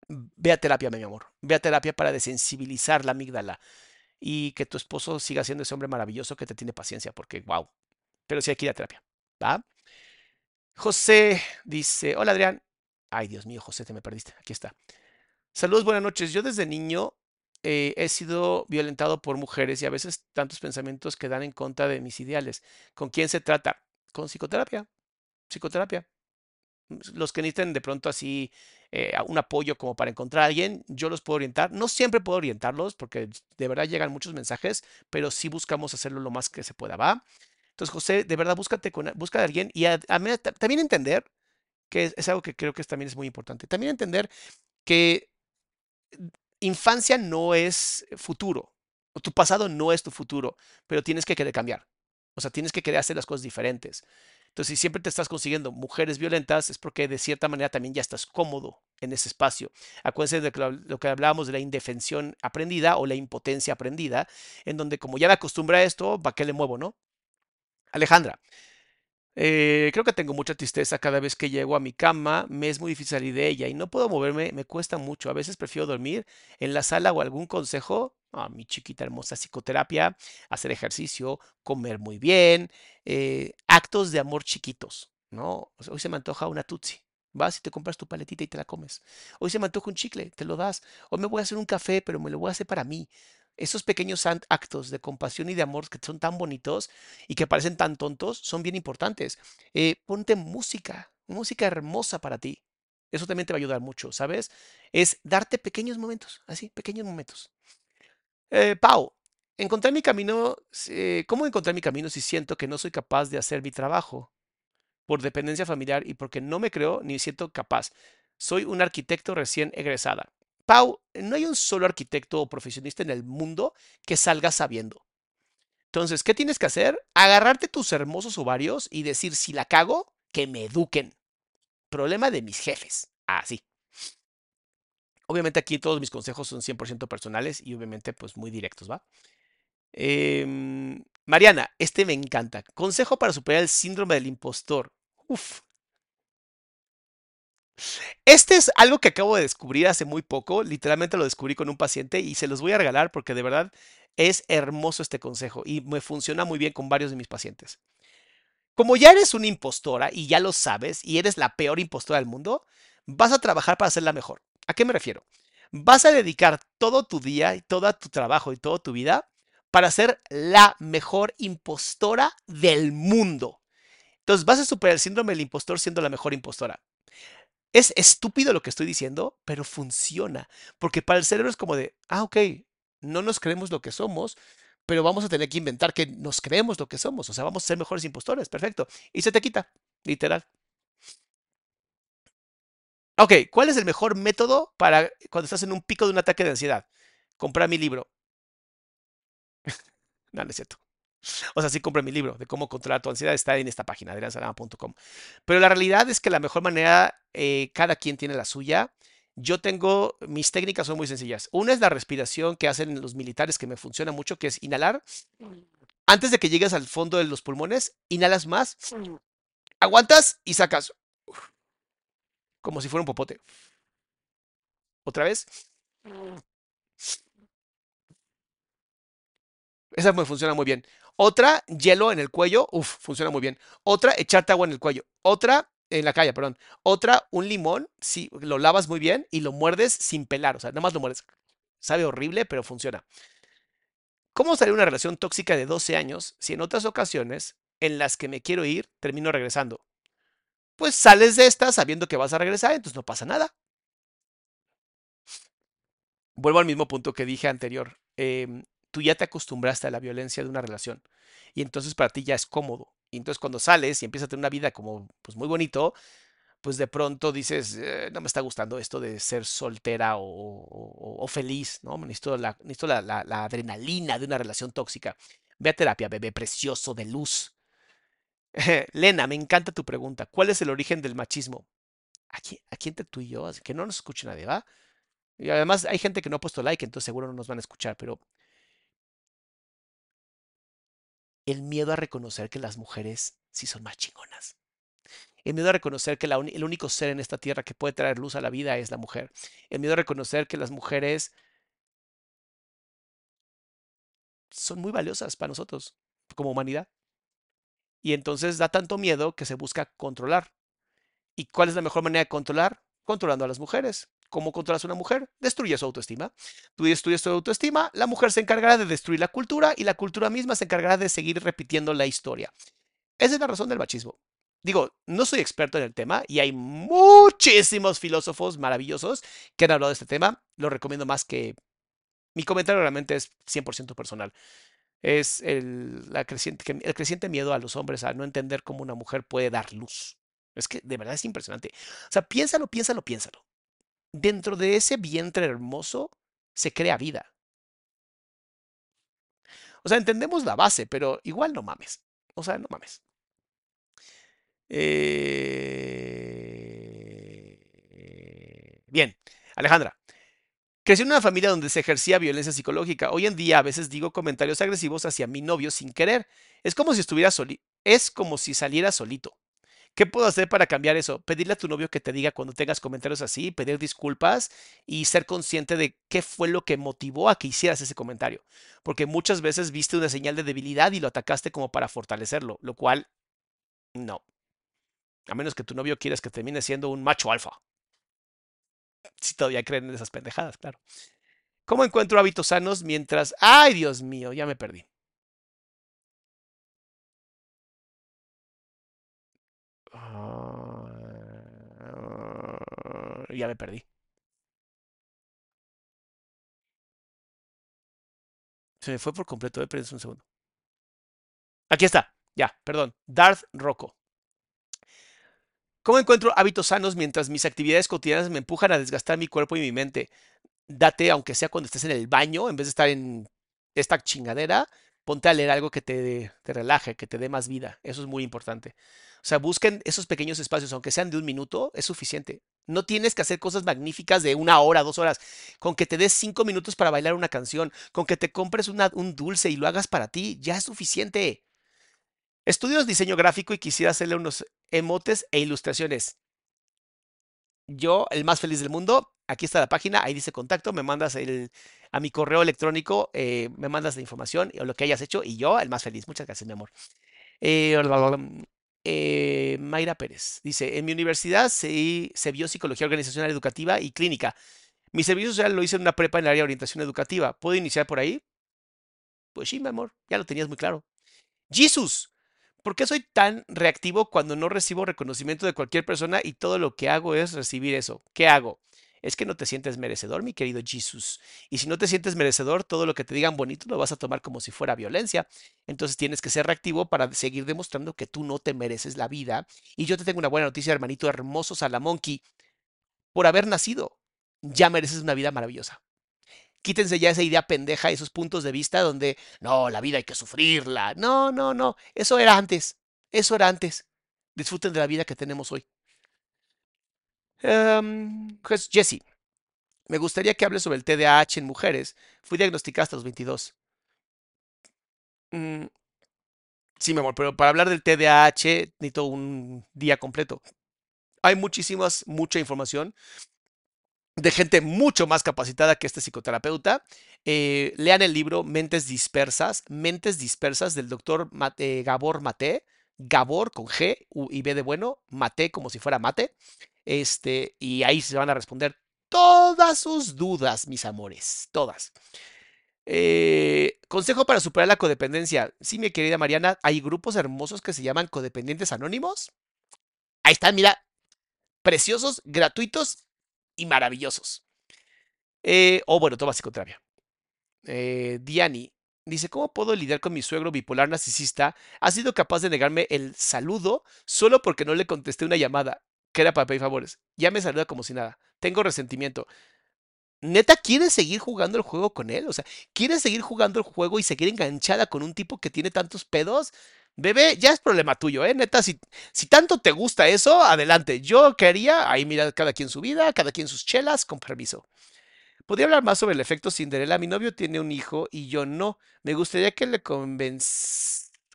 ve a terapia, mi amor. Ve terapia para desensibilizar la amígdala y que tu esposo siga siendo ese hombre maravilloso que te tiene paciencia, porque wow. Pero sí hay que ir a terapia. ¿va? José dice: Hola Adrián. Ay, Dios mío, José, te me perdiste. Aquí está. Saludos, buenas noches. Yo desde niño eh, he sido violentado por mujeres y a veces tantos pensamientos que dan en contra de mis ideales. ¿Con quién se trata? Con psicoterapia. Psicoterapia. Los que necesiten de pronto así eh, un apoyo como para encontrar a alguien, yo los puedo orientar. No siempre puedo orientarlos porque de verdad llegan muchos mensajes, pero sí buscamos hacerlo lo más que se pueda, ¿va? Entonces, José, de verdad, búscate busca a alguien y también entender, que es, algo que creo que también es muy importante, también entender que infancia no es futuro, tu pasado no es tu futuro, pero tienes que querer cambiar. O sea, tienes que querer hacer las cosas diferentes. Entonces, si siempre te estás consiguiendo mujeres violentas, es porque de cierta manera también ya estás cómodo en ese espacio. Acuérdense de lo que hablábamos de la indefensión aprendida o la impotencia aprendida, en donde como ya me acostumbré a esto, ¿para qué le muevo, no? Alejandra, eh, creo que tengo mucha tristeza cada vez que llego a mi cama, me es muy difícil salir de ella y no puedo moverme, me cuesta mucho. A veces prefiero dormir en la sala o algún consejo. a mi chiquita hermosa psicoterapia, hacer ejercicio, comer muy bien, eh, actos de amor chiquitos, ¿no? hoy se me antoja una tutsi. Vas y te compras tu paletita y te la comes. Hoy se me antoja un chicle, te lo das. Hoy me voy a hacer un café, pero me lo voy a hacer para mí esos pequeños actos de compasión y de amor que son tan bonitos y que parecen tan tontos son bien importantes. Eh, ponte música, música hermosa para ti. Eso también te va a ayudar mucho, ¿sabes? Es darte pequeños momentos, así, pequeños momentos. Eh, Pau, encontrar mi camino, eh, ¿cómo encontrar mi camino si siento que no soy capaz de hacer mi trabajo? Por dependencia familiar y porque no me creo ni siento capaz. Soy un arquitecto recién egresada. Pau, no hay un solo arquitecto o profesionista en el mundo que salga sabiendo. Entonces, ¿qué tienes que hacer? Agarrarte tus hermosos ovarios y decir, si la cago, que me eduquen. Problema de mis jefes. Así. obviamente aquí todos mis consejos son 100% personales y obviamente pues muy directos, ¿va? Em, Mariana, este me encanta. Consejo para superar el síndrome del impostor. Uf, este es algo que acabo de descubrir hace muy poco, literalmente lo descubrí con un paciente y se los voy a regalar porque de verdad es hermoso este consejo y me funciona muy bien con varios de mis pacientes. Como ya eres una impostora y ya lo sabes y eres la peor impostora del mundo, vas a trabajar para ser la mejor. ¿A qué me refiero? Vas a dedicar todo tu día y todo tu trabajo y toda tu vida para ser la mejor impostora del mundo. Entonces vas a superar el síndrome del impostor siendo la mejor impostora. Es estúpido lo que estoy diciendo, pero funciona. Porque para el cerebro es como de, ah, ok, no nos creemos lo que somos, pero vamos a tener que inventar que nos creemos lo que somos. O sea, vamos a ser mejores impostores. Perfecto. Y se te quita, literal. Ok, ¿cuál es el mejor método para cuando estás en un pico de un ataque de ansiedad? Comprar mi libro. no, no es cierto. O sea, sí compré mi libro de cómo controlar tu ansiedad, está en esta página, adriansalama.com. Pero la realidad es que la mejor manera, eh, cada quien tiene la suya. Yo tengo, mis técnicas son muy sencillas. Una es la respiración que hacen los militares, que me funciona mucho, que es inhalar. Antes de que llegues al fondo de los pulmones, inhalas más, aguantas y sacas. Como si fuera un popote. Otra vez. Esa me funciona muy bien. Otra, hielo en el cuello. Uf, funciona muy bien. Otra, echarte agua en el cuello. Otra, en la calle, perdón. Otra, un limón, si lo lavas muy bien y lo muerdes sin pelar. O sea, nada más lo muerdes. Sabe horrible, pero funciona. ¿Cómo salir una relación tóxica de 12 años si en otras ocasiones en las que me quiero ir termino regresando? Pues sales de esta sabiendo que vas a regresar, entonces no pasa nada. Vuelvo al mismo punto que dije anterior. Em, tú ya te acostumbraste a la violencia de una relación y entonces para ti ya es cómodo. Y entonces cuando sales y empiezas a tener una vida como pues muy bonito, pues de pronto dices, eh, no me está gustando esto de ser soltera o, feliz, ¿no? Necesito, la, la, adrenalina de una relación tóxica. Ve a terapia, bebé precioso de luz. Lena, me encanta tu pregunta. ¿Cuál es el origen del machismo? Aquí, aquí entre tú y yo, que no nos escuche nadie, ¿va? Y además hay gente que no ha puesto like, entonces seguro no nos van a escuchar, pero el miedo a reconocer que las mujeres sí son más chingonas. El miedo a reconocer que el único ser en esta tierra que puede traer luz a la vida es la mujer. El miedo a reconocer que las mujeres son muy valiosas para nosotros como humanidad. Y entonces da tanto miedo que se busca controlar. ¿Y cuál es la mejor manera de controlar? Controlando a las mujeres. ¿Cómo controlas a una mujer? Destruye su autoestima. Tú destruyes su autoestima, la mujer se encargará de destruir la cultura y la cultura misma se encargará de seguir repitiendo la historia. Esa es la razón del machismo. Digo, no soy experto en el tema y hay muchísimos filósofos maravillosos que han hablado de este tema. Lo recomiendo más que... Mi comentario realmente es 100% personal. Es el, creciente, el creciente miedo a los hombres a no entender cómo una mujer puede dar luz. Es que de verdad es impresionante. O sea, piénsalo, piénsalo, piénsalo dentro de ese vientre hermoso se crea vida. O sea, entendemos la base, pero igual no mames. O sea, no mames. Eh, Bien, Alejandra. Crecí en una familia donde se ejercía violencia psicológica. Hoy en día a veces digo comentarios agresivos hacia mi novio sin querer. Es como si estuviera soli es como si saliera solito. ¿Qué puedo hacer para cambiar eso? Pedirle a tu novio que te diga cuando tengas comentarios así, pedir disculpas y ser consciente de qué fue lo que motivó a que hicieras ese comentario. Porque muchas veces viste una señal de debilidad y lo atacaste como para fortalecerlo, lo cual no. A menos que tu novio quieras que termine siendo un macho alfa. Si todavía creen en esas pendejadas, claro. ¿Cómo encuentro hábitos sanos mientras... ¡Ay, Dios mío! Ya me perdí. Ya me perdí. Se me fue por completo, eh, un segundo. Aquí está, ya, perdón. Darth Rocco. ¿Cómo encuentro hábitos sanos mientras mis actividades cotidianas me empujan a desgastar mi cuerpo y mi mente? Date, aunque sea cuando estés en el baño, en vez de estar en esta chingadera, ponte a leer algo que te, te relaje, que te dé más vida. Eso es muy importante. O sea, busquen esos pequeños espacios, aunque sean de un minuto, es suficiente. No tienes que hacer cosas magníficas de una hora, dos horas. Con que te des cinco minutos para bailar una canción, con que te compres un dulce y lo hagas para ti, ya es suficiente. Estudios diseño gráfico y quisiera hacerle unos emotes e ilustraciones. Yo, el más feliz del mundo, aquí está la página, ahí dice contacto, me mandas el, a mi correo electrónico, eh, me mandas la información o lo que hayas hecho y yo, el más feliz. Muchas gracias, mi amor. Eh, eh, Mayra Pérez dice: En mi universidad se, se vio psicología organizacional educativa y clínica. Mi servicio social lo hice en una prepa en el área de orientación educativa. ¿Puedo iniciar por ahí? Pues sí, mi amor, ya lo tenías muy claro. Jesus, ¿por qué soy tan reactivo cuando no recibo reconocimiento de cualquier persona y todo lo que hago es recibir eso? ¿Qué hago? Es que no te sientes merecedor, mi querido Jesús. Y si no te sientes merecedor, todo lo que te digan bonito lo vas a tomar como si fuera violencia. Entonces tienes que ser reactivo para seguir demostrando que tú no te mereces la vida. Y yo te tengo una buena noticia, hermanito hermoso Salamonkey. Por haber nacido, ya mereces una vida maravillosa. Quítense ya esa idea pendeja, esos puntos de vista donde, no, la vida hay que sufrirla. No, no, no. Eso era antes. Eso era antes. Disfruten de la vida que tenemos hoy. Um, Jesse, me gustaría que hables sobre el TDAH en mujeres. Fui diagnosticada hasta los 22. Mm, sí, mi amor, pero para hablar del TDAH necesito un día completo. Hay muchísimas, mucha información de gente mucho más capacitada que este psicoterapeuta. Eh, lean el libro Mentes Dispersas, Mentes Dispersas del doctor Gabor Mate. Gabor con G y B de bueno, Mate como si fuera mate. Este, y ahí se van a responder todas sus dudas, mis amores, todas. Eh, consejo para superar la codependencia. Sí, mi querida Mariana, hay grupos hermosos que se llaman codependientes anónimos. Ahí están, mira, preciosos, gratuitos y maravillosos. Eh, o bueno, toma psicoterapia. Eh, Diani dice, ¿cómo puedo lidiar con mi suegro bipolar narcisista? Ha sido capaz de negarme el saludo solo porque no le contesté una llamada que era para pedir favores. Ya me saluda como si nada. Tengo resentimiento. ¿Neta quieres seguir jugando el juego con él? O sea, ¿quieres seguir jugando el juego y seguir enganchada con un tipo que tiene tantos pedos? Bebé, ya es problema tuyo, ¿eh? Neta, si, si tanto te gusta eso, adelante. Yo quería, ahí mira cada quien su vida, cada quien sus chelas, con permiso. Podría hablar más sobre el efecto Cinderella. Mi novio tiene un hijo y yo no. Me gustaría que le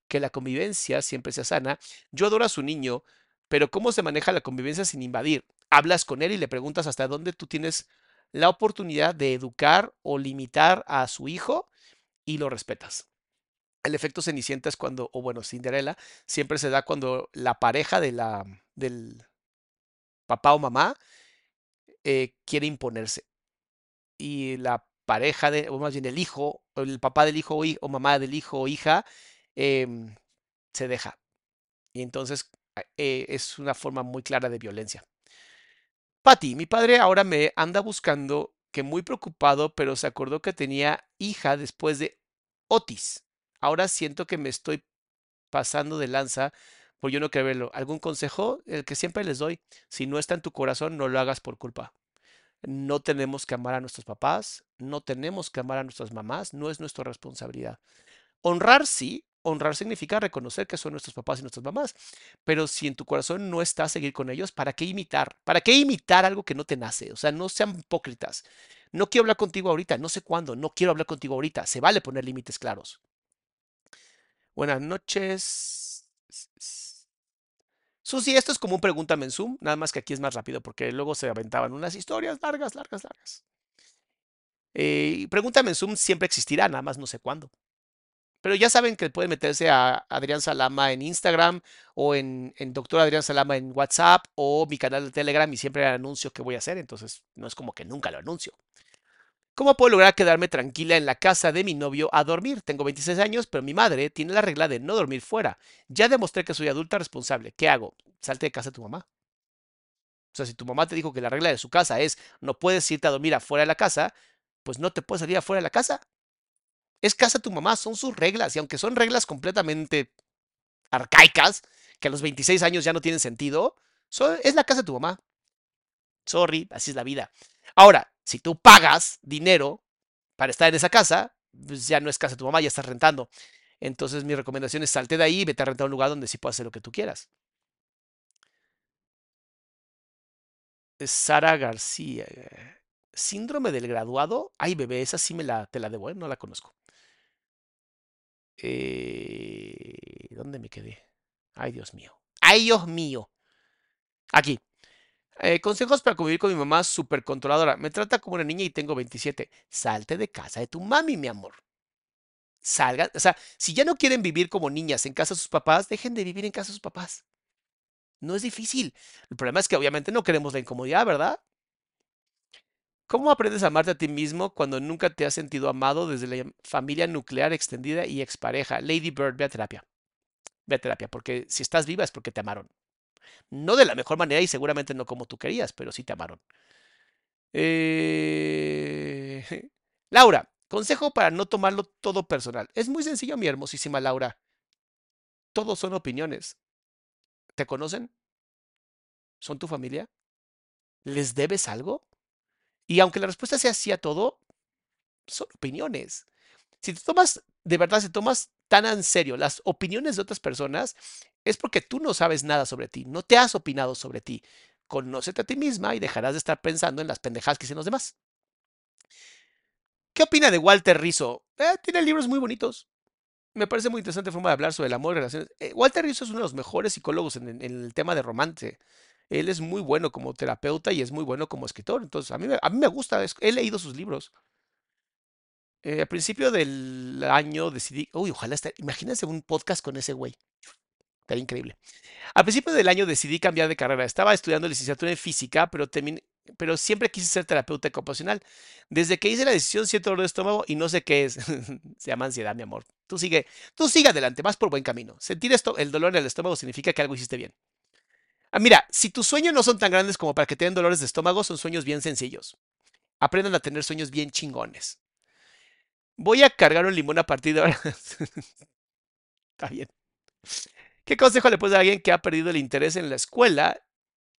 que la convivencia siempre sea sana. Yo adoro a su niño, pero ¿cómo se maneja la convivencia sin invadir? Hablas con él y le preguntas hasta dónde tú tienes la oportunidad de educar o limitar a su hijo y lo respetas. El efecto cenicienta es cuando, o bueno, Cinderella, siempre se da cuando la pareja de la, del papá o mamá eh, quiere imponerse. Y la pareja de, o más bien el hijo, el papá del hijo o, mamá del hijo o hija, em, se deja. Y entonces eh, es una forma muy clara de violencia. Patti, mi padre ahora me anda buscando, que muy preocupado, pero se acordó que tenía hija después de Otis. Ahora siento que me estoy pasando de lanza por yo no querer verlo. ¿Algún consejo? El que siempre les doy. Si no está en tu corazón, no lo hagas por culpa. No tenemos que amar a nuestros papás, no tenemos que amar a nuestras mamás, no es nuestra responsabilidad. Honrar sí, honrar significa reconocer que son nuestros papás y nuestras mamás. Pero si en tu corazón no está seguir con ellos, ¿para qué imitar? ¿Para qué imitar algo que no te nace? O sea, no sean hipócritas. No quiero hablar contigo ahorita, no sé cuándo, no quiero hablar contigo ahorita. Se vale poner límites claros. Buenas noches. Susi, esto es como un pregúntame en Zoom, nada más que aquí es más rápido porque luego se aventaban unas historias largas, largas, largas. Eh, pregúntame en Zoom siempre existirá, nada más no sé cuándo. Pero ya saben que pueden meterse a Adrián Salama en Instagram o en, Doctor Adrián Salama en WhatsApp o mi canal de Telegram y siempre anuncio que voy a hacer, entonces no es como que nunca lo anuncio. ¿Cómo puedo lograr quedarme tranquila en la casa de mi novio a dormir? Tengo 26 años, pero mi madre tiene la regla de no dormir fuera. Ya demostré que soy adulta responsable. ¿Qué hago? Salte de casa de tu mamá. O sea, si tu mamá te dijo que la regla de su casa es no puedes irte a dormir afuera de la casa, pues no te puedes salir afuera de la casa. Es casa de tu mamá, son sus reglas. Y aunque son reglas completamente arcaicas, que a los 26 años ya no tienen sentido, es la casa de tu mamá. Sorry, así es la vida. Ahora, si tú pagas dinero para estar en esa casa, pues ya no es casa de tu mamá, ya estás rentando. Entonces mi recomendación es salte de ahí y vete a rentar un lugar donde sí puedas hacer lo que tú quieras. Sara García. Síndrome del graduado. Ay, bebé, esa sí me la, te la debo, ¿eh? no la conozco. Eh, ¿Dónde me quedé? Ay, Dios mío. Ay, Dios mío. Aquí. Eh, consejos para convivir con mi mamá súper controladora. Me trata como una niña y tengo 27. Salte de casa de tu mami, mi amor. Salgan. O sea, si ya no quieren vivir como niñas en casa de sus papás, dejen de vivir en casa de sus papás. No es difícil. El problema es que obviamente no queremos la incomodidad, ¿verdad? ¿Cómo aprendes a amarte a ti mismo cuando nunca te has sentido amado desde la familia nuclear extendida y expareja? Lady Bird, ve a terapia. Ve a terapia, porque si estás viva es porque te amaron. No de la mejor manera y seguramente no como tú querías, pero sí te amaron. Eh... Laura, consejo para no tomarlo todo personal. Es muy sencillo, mi hermosísima Laura. Todos son opiniones. ¿Te conocen? ¿Son tu familia? ¿Les debes algo? Y aunque la respuesta sea sí a todo, son opiniones. Si te tomas, de verdad, si tomas tan en serio las opiniones de otras personas, es porque tú no sabes nada sobre ti, no te has opinado sobre ti. Conócete a ti misma y dejarás de estar pensando en las pendejadas que dicen los demás. ¿Qué opina de Walter Rizzo? Eh, tiene libros muy bonitos. Me parece muy interesante forma de hablar sobre el amor y relaciones. Eh, Walter Rizzo es uno de los mejores psicólogos en, el tema de romance. Él es muy bueno como terapeuta y es muy bueno como escritor. Entonces, a mí, a me gusta. He leído sus libros. Eh, principio del año decidí, uy, ojalá esté, imagínense un podcast con ese güey. Estaría increíble. Al principio del año decidí cambiar de carrera. Estaba estudiando licenciatura en física, pero, pero siempre quise ser terapeuta ocupacional. Desde que hice la decisión siento dolor de estómago y no sé qué es. Se llama ansiedad, mi amor. Tú sigue, tú sigue adelante, vas por buen camino. Sentir esto, el dolor en el estómago significa que algo hiciste bien. Ah, mira, si tus sueños no son tan grandes como para que te den dolores de estómago, son sueños bien sencillos. Aprendan a tener sueños bien chingones. Voy a cargar un limón a partir de ahora. Está bien. ¿Qué consejo le puedes dar a alguien que ha perdido el interés en la escuela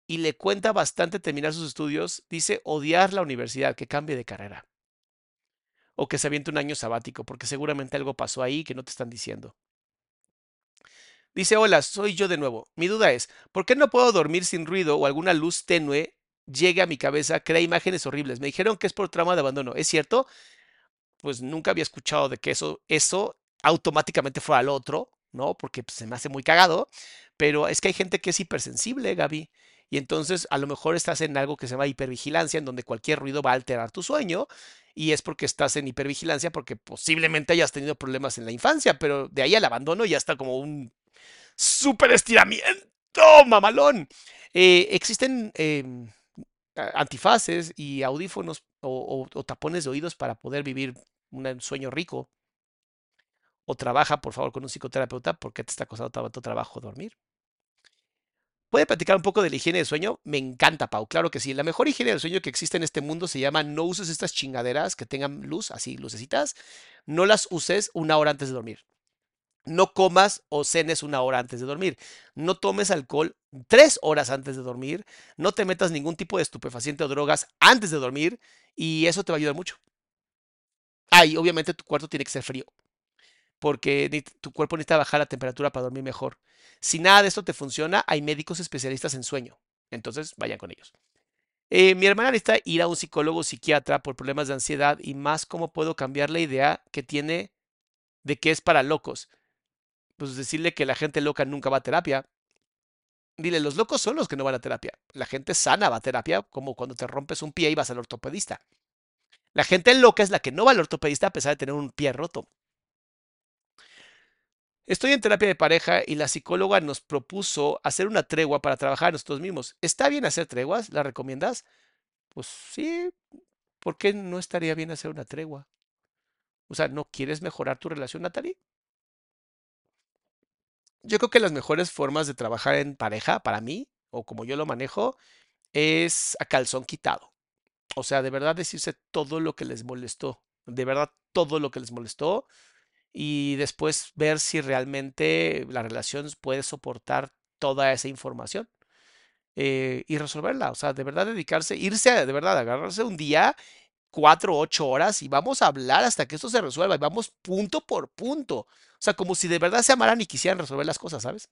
y le cuenta bastante terminar sus estudios? Dice odiar la universidad, que cambie de carrera. O que se aviente un año sabático, porque seguramente algo pasó ahí que no te están diciendo. Dice, hola, soy yo de nuevo. Mi duda es, ¿por qué no puedo dormir sin ruido o alguna luz tenue llegue a mi cabeza, crea imágenes horribles? Me dijeron que es por trauma de abandono. ¿Es cierto? pues nunca había escuchado de que eso, eso automáticamente fuera al otro, ¿no? Porque pues, se me hace muy cagado, pero es que hay gente que es hipersensible, Gaby. Y entonces a lo mejor estás en algo que se llama hipervigilancia, en donde cualquier ruido va a alterar tu sueño, y es porque estás en hipervigilancia, porque posiblemente hayas tenido problemas en la infancia, pero de ahí al abandono ya está como un super estiramiento, mamalón. Eh, existen em, antifaces y audífonos o, tapones de oídos para poder vivir un sueño rico. O trabaja, por favor, con un psicoterapeuta porque te está costando tanto trabajo dormir. ¿Puede platicar un poco de la higiene de sueño? Me encanta, Pau. Claro que sí. La mejor higiene del sueño que existe en este mundo se llama no uses estas chingaderas que tengan luz, así, lucecitas. No las uses una hora antes de dormir. No comas o cenes una hora antes de dormir. No tomes alcohol tres horas antes de dormir. No te metas ningún tipo de estupefaciente o drogas antes de dormir. Y eso te va a ayudar mucho. Ah, obviamente tu cuarto tiene que ser frío. porque tu cuerpo necesita bajar la temperatura para dormir mejor. Si nada de esto te funciona, hay médicos especialistas en sueño. Entonces, vayan con ellos. Eh, mi hermana necesita ir a un psicólogo o psiquiatra por problemas de ansiedad y más cómo puedo cambiar la idea que tiene de que es para locos. Pues decirle que la gente loca nunca va a terapia. Dile, los locos son los que no van a terapia. La gente sana va a terapia, como cuando te rompes un pie y vas al ortopedista. La gente loca es la que no va al ortopedista a pesar de tener un pie roto. Estoy en terapia de pareja y la psicóloga nos propuso hacer una tregua para trabajar nosotros mismos. ¿Está bien hacer treguas? ¿La recomiendas? Pues sí. ¿Por qué no estaría bien hacer una tregua? O sea, ¿no quieres mejorar tu relación, Natalie? Yo creo que las mejores formas de trabajar en pareja, para mí, o como yo lo manejo, es a calzón quitado. O sea, de verdad decirse todo lo que les molestó. De verdad, todo lo que les molestó y después ver si realmente la relación puede soportar toda esa información eh, y resolverla. O sea, de verdad dedicarse, irse, de verdad, agarrarse un día, cuatro, ocho horas y vamos a hablar hasta que esto se resuelva y vamos punto por punto. O sea, como si de verdad se amaran y quisieran resolver las cosas, ¿sabes?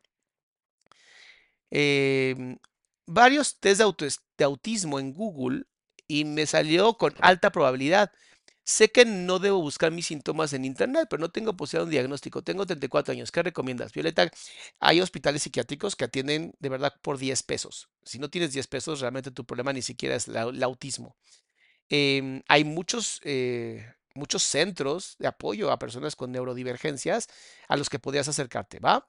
Em, varios test de autismo en Google y me salió con alta probabilidad. Sé que no debo buscar mis síntomas en internet, pero no tengo posibilidad de un diagnóstico. Tengo 34 años. ¿Qué recomiendas? Violeta, hay hospitales psiquiátricos que atienden de verdad por 10 pesos. Si no tienes 10 pesos, realmente tu problema ni siquiera es el autismo. Em, hay muchos, eh, muchos centros de apoyo a personas con neurodivergencias a los que podrías acercarte, ¿va?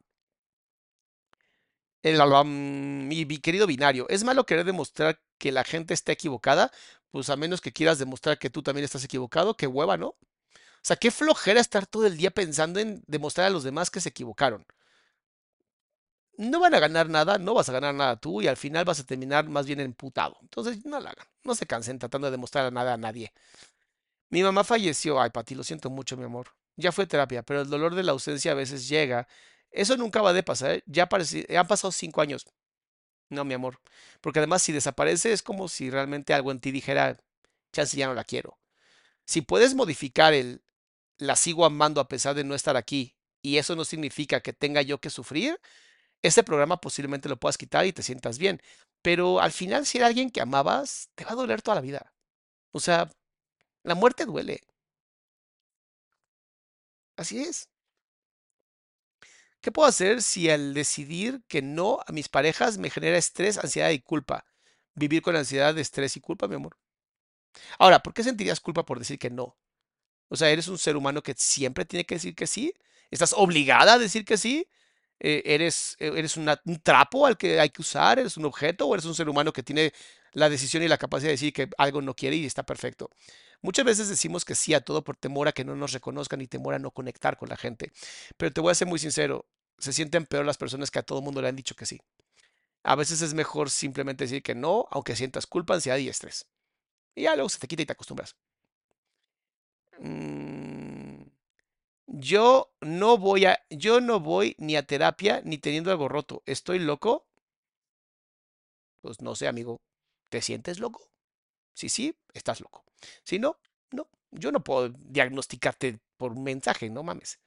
mi, querido binario, ¿es malo querer demostrar que la gente está equivocada? Pues a menos que quieras demostrar que tú también estás equivocado, qué hueva, ¿no? O sea, qué flojera estar todo el día pensando en demostrar a los demás que se equivocaron. No van a ganar nada, no vas a ganar nada tú y al final vas a terminar más bien emputado. Entonces, no la hagan. No se cansen tratando de demostrar nada a nadie. Mi mamá falleció. Ay, Pati, lo siento mucho, mi amor. Ya fue terapia, pero el dolor de la ausencia a veces llega eso nunca va a pasar. ¿eh? Ya han pasado cinco años. No, mi amor. Porque además, si desaparece, es como si realmente algo en ti dijera, chance ya no la quiero. Si puedes modificar el la sigo amando a pesar de no estar aquí, y eso no significa que tenga yo que sufrir, ese programa posiblemente lo puedas quitar y te sientas bien. Pero al final, si era alguien que amabas, te va a doler toda la vida. O sea, la muerte duele. Así es. ¿Qué puedo hacer si al decidir que no a mis parejas me genera estrés, ansiedad y culpa? Vivir con ansiedad, estrés y culpa, mi amor. Ahora, ¿por qué sentirías culpa por decir que no? O sea, ¿eres un ser humano que siempre tiene que decir que sí? ¿Estás obligada a decir que sí? Eh, ¿Eres, eh, eres un trapo al que hay que usar? ¿Eres un objeto? ¿O eres un ser humano que tiene la decisión y la capacidad de decir que algo no quiere y está perfecto? Muchas veces decimos que sí a todo por temor a que no nos reconozcan y temor a no conectar con la gente. Pero te voy a ser muy sincero, se sienten peor las personas que a todo mundo le han dicho que sí. A veces es mejor simplemente decir que no, aunque sientas culpa, ansiedad y estrés. Y ya luego se te quita y te acostumbras. Mm, yo no voy a, yo no voy ni a terapia ni teniendo algo roto. ¿Estoy loco? Pues no sé, amigo. ¿Te sientes loco? Si sí, estás loco. Si no, no. Yo no puedo diagnosticarte por mensaje, no mames.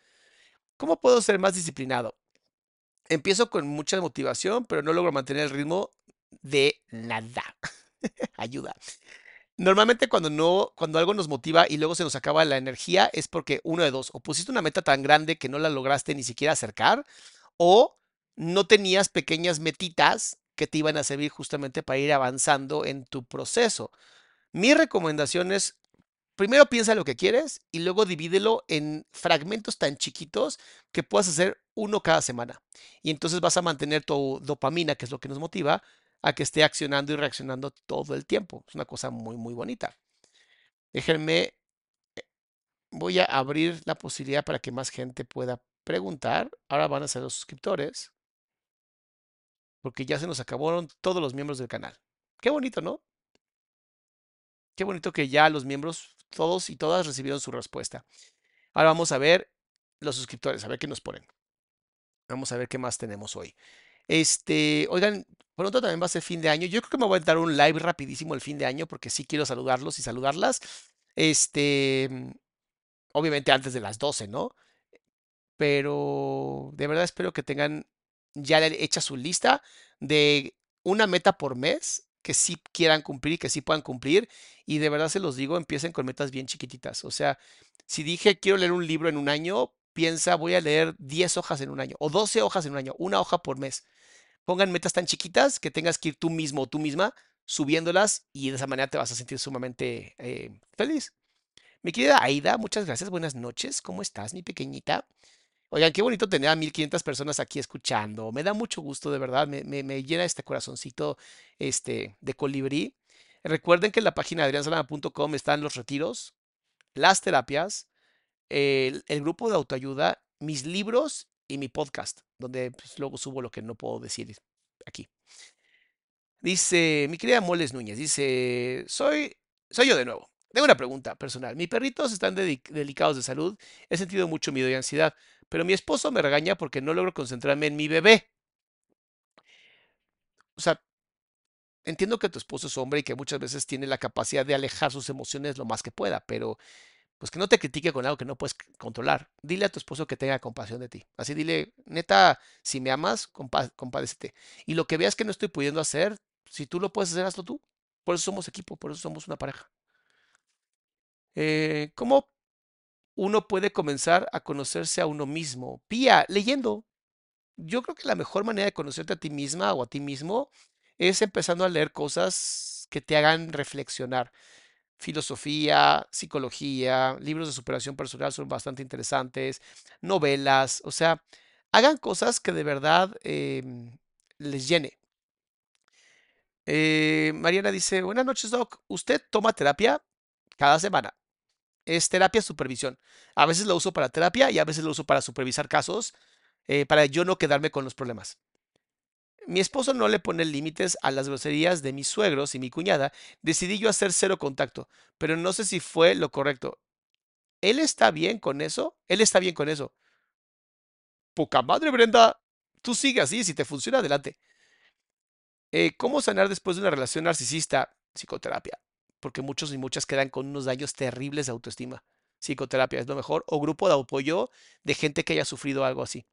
¿Cómo puedo ser más disciplinado? Empiezo con mucha motivación, pero no logro mantener el ritmo de nada. Ayuda. Normalmente cuando no, cuando algo nos motiva y luego se nos acaba la energía es porque uno de dos, o pusiste una meta tan grande que no la lograste ni siquiera acercar, o no tenías pequeñas metitas que te iban a servir justamente para ir avanzando en tu proceso. Mi recomendación es primero piensa lo que quieres y luego divídelo en fragmentos tan chiquitos que puedas hacer uno cada semana. Y entonces vas a mantener tu dopamina, que es lo que nos motiva, a que esté accionando y reaccionando todo el tiempo. Es una cosa muy, muy bonita. Déjenme, eh, voy a abrir la posibilidad para que más gente pueda preguntar. Ahora van a ser los suscriptores, porque ya se nos acabaron todos los miembros del canal. Qué bonito, ¿no? Qué bonito que ya los miembros todos y todas recibieron su respuesta. Ahora vamos a ver los suscriptores, a ver qué nos ponen. Vamos a ver qué más tenemos hoy. Este, oigan, pronto también va a ser fin de año. Yo creo que me voy a dar un live rapidísimo el fin de año porque sí quiero saludarlos y saludarlas. Este, obviamente antes de las 12, ¿no? pero de verdad espero que tengan ya hecha su lista de una meta por mes que sí quieran cumplir y que sí puedan cumplir. Y de verdad se los digo, empiecen con metas bien chiquititas. O sea, si dije quiero leer un libro en un año, piensa voy a leer 10 hojas en un año o 12 hojas en un año, una hoja por mes. Pongan metas tan chiquitas que tengas que ir tú mismo o tú misma subiéndolas y de esa manera te vas a sentir sumamente eh, feliz. Mi querida Aida, muchas gracias. Buenas noches. ¿Cómo estás, mi pequeñita? Oigan, qué bonito tener a 1500 personas aquí escuchando. Me da mucho gusto, de verdad. Me, llena este corazoncito este, de colibrí. Recuerden que en la página adriansalama.com están los retiros, las terapias, el, grupo de autoayuda, mis libros y mi podcast, donde pues, luego subo lo que no puedo decir aquí. Dice, mi querida Moles Núñez, dice, soy, soy yo de nuevo. Tengo una pregunta personal. Mis perritos están delicados de salud. He sentido mucho miedo y ansiedad pero mi esposo me regaña porque no logro concentrarme en mi bebé. O sea, entiendo que tu esposo es hombre y que muchas veces tiene la capacidad de alejar sus emociones lo más que pueda, pero pues que no te critique con algo que no puedes controlar. Dile a tu esposo que tenga compasión de ti. Así dile, neta, si me amas, compadécete. Y lo que veas que no estoy pudiendo hacer, si tú lo puedes hacer, hazlo tú. Por eso somos equipo, por eso somos una pareja. Eh, ¿Cómo uno puede comenzar a conocerse a uno mismo. Pía, leyendo. Yo creo que la mejor manera de conocerte a ti misma o a ti mismo es empezando a leer cosas que te hagan reflexionar. Filosofía, psicología, libros de superación personal son bastante interesantes, novelas, o sea, hagan cosas que de verdad em, les llene. Eh, Mariana dice, buenas noches, Doc. ¿Usted toma terapia? Cada semana es terapia supervisión. A veces lo uso para terapia y a veces lo uso para supervisar casos, eh, para yo no quedarme con los problemas. Mi esposo no le pone límites a las groserías de mis suegros y mi cuñada. Decidí yo hacer cero contacto, pero no sé si fue lo correcto. ¿Él está bien con eso? Él está bien con eso. Poca madre, Brenda. Tú sigue así, si te funciona, adelante. Eh, ¿Cómo sanar después de una relación narcisista? Psicoterapia porque muchos y muchas quedan con unos daños terribles de autoestima. Psicoterapia es lo mejor, o grupo de apoyo de gente que haya sufrido algo así.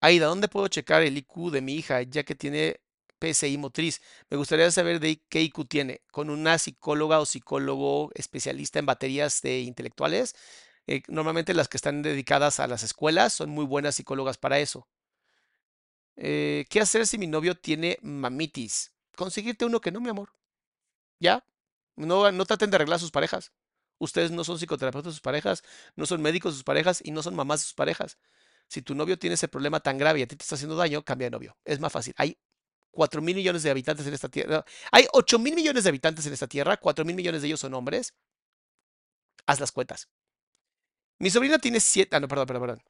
Aida, ¿dónde puedo checar el IQ de mi hija, ya que tiene PSI motriz? Me gustaría saber de qué IQ tiene. ¿Con una psicóloga o psicólogo especialista en baterías de intelectuales? Eh, normalmente las que están dedicadas a las escuelas son muy buenas psicólogas para eso. Eh, ¿Qué hacer si mi novio tiene mamitis? Conseguirte uno que no, mi amor. Ya, no, no traten de arreglar sus parejas. Ustedes no son psicoterapeutas de sus parejas, no son médicos de sus parejas y no son mamás de sus parejas. Si tu novio tiene ese problema tan grave y a ti te está haciendo daño, cambia de novio. Es más fácil. Hay 4 mil millones de habitantes en esta tierra. Hay 8 mil millones de habitantes en esta tierra. 4 mil millones de ellos son hombres. Haz las cuentas. Mi sobrina tiene 7. Ah, no, perdón, perdón, perdón.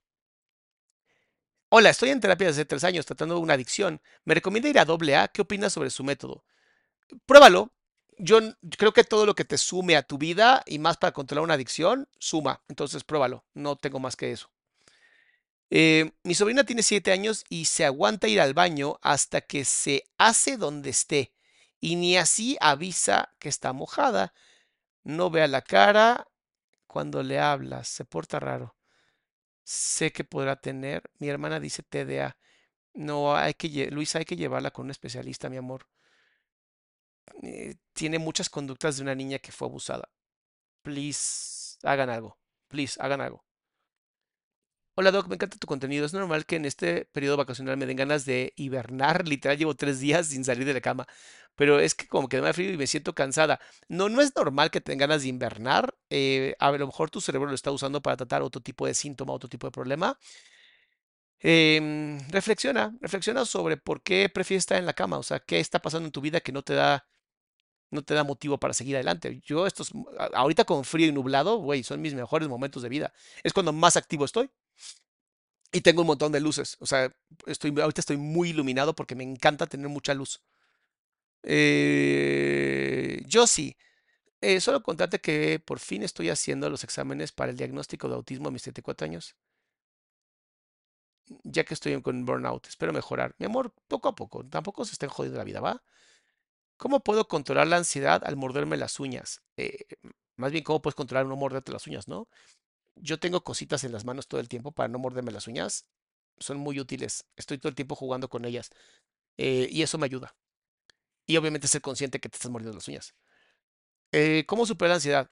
Hola, estoy en terapia desde 3 años tratando una adicción. Me recomienda ir a AA. ¿Qué opinas sobre su método? Pruébalo yo creo que todo lo que te sume a tu vida y más para controlar una adicción, suma. Entonces pruébalo. No tengo más que eso. Eh, mi sobrina tiene siete años y se aguanta ir al baño hasta que se hace donde esté. Y ni así avisa que está mojada. No vea la cara cuando le hablas. Se porta raro. Sé que podrá tener. Mi hermana dice TDA. No, hay que, Luisa, hay que llevarla con un especialista, mi amor. Eh, tiene muchas conductas de una niña que fue abusada. Please, hagan algo. Please, hagan algo. Hola Doc, me encanta tu contenido. Es normal que en este periodo vacacional me den ganas de hibernar. Literal, llevo tres días sin salir de la cama. Pero es que como que me da frío y me siento cansada. No, no es normal que tengan ganas de invernar. Eh, a lo mejor tu cerebro lo está usando para tratar otro tipo de síntoma, otro tipo de problema. Em, reflexiona, reflexiona sobre por qué prefieres estar en la cama. O sea, qué está pasando en tu vida que no te da no te da motivo para seguir adelante. Yo estos, ahorita con frío y nublado, güey, son mis mejores momentos de vida. Es cuando más activo estoy. Y tengo un montón de luces. O sea, estoy, ahorita estoy muy iluminado porque me encanta tener mucha luz. Eh, yo sí. Eh, solo contarte que por fin estoy haciendo los exámenes para el diagnóstico de autismo a mis 74 años. Ya que estoy con burnout, espero mejorar. Mi amor, poco a poco. Tampoco se estén jodiendo la vida, ¿va? ¿Cómo puedo controlar la ansiedad al morderme las uñas? Eh, más bien, ¿cómo puedes controlar no morderte las uñas, no? Yo tengo cositas en las manos todo el tiempo para no morderme las uñas. Son muy útiles. Estoy todo el tiempo jugando con ellas. eh, y eso me ayuda. Y obviamente ser consciente que te estás mordiendo las uñas. Eh, ¿Cómo superar la ansiedad?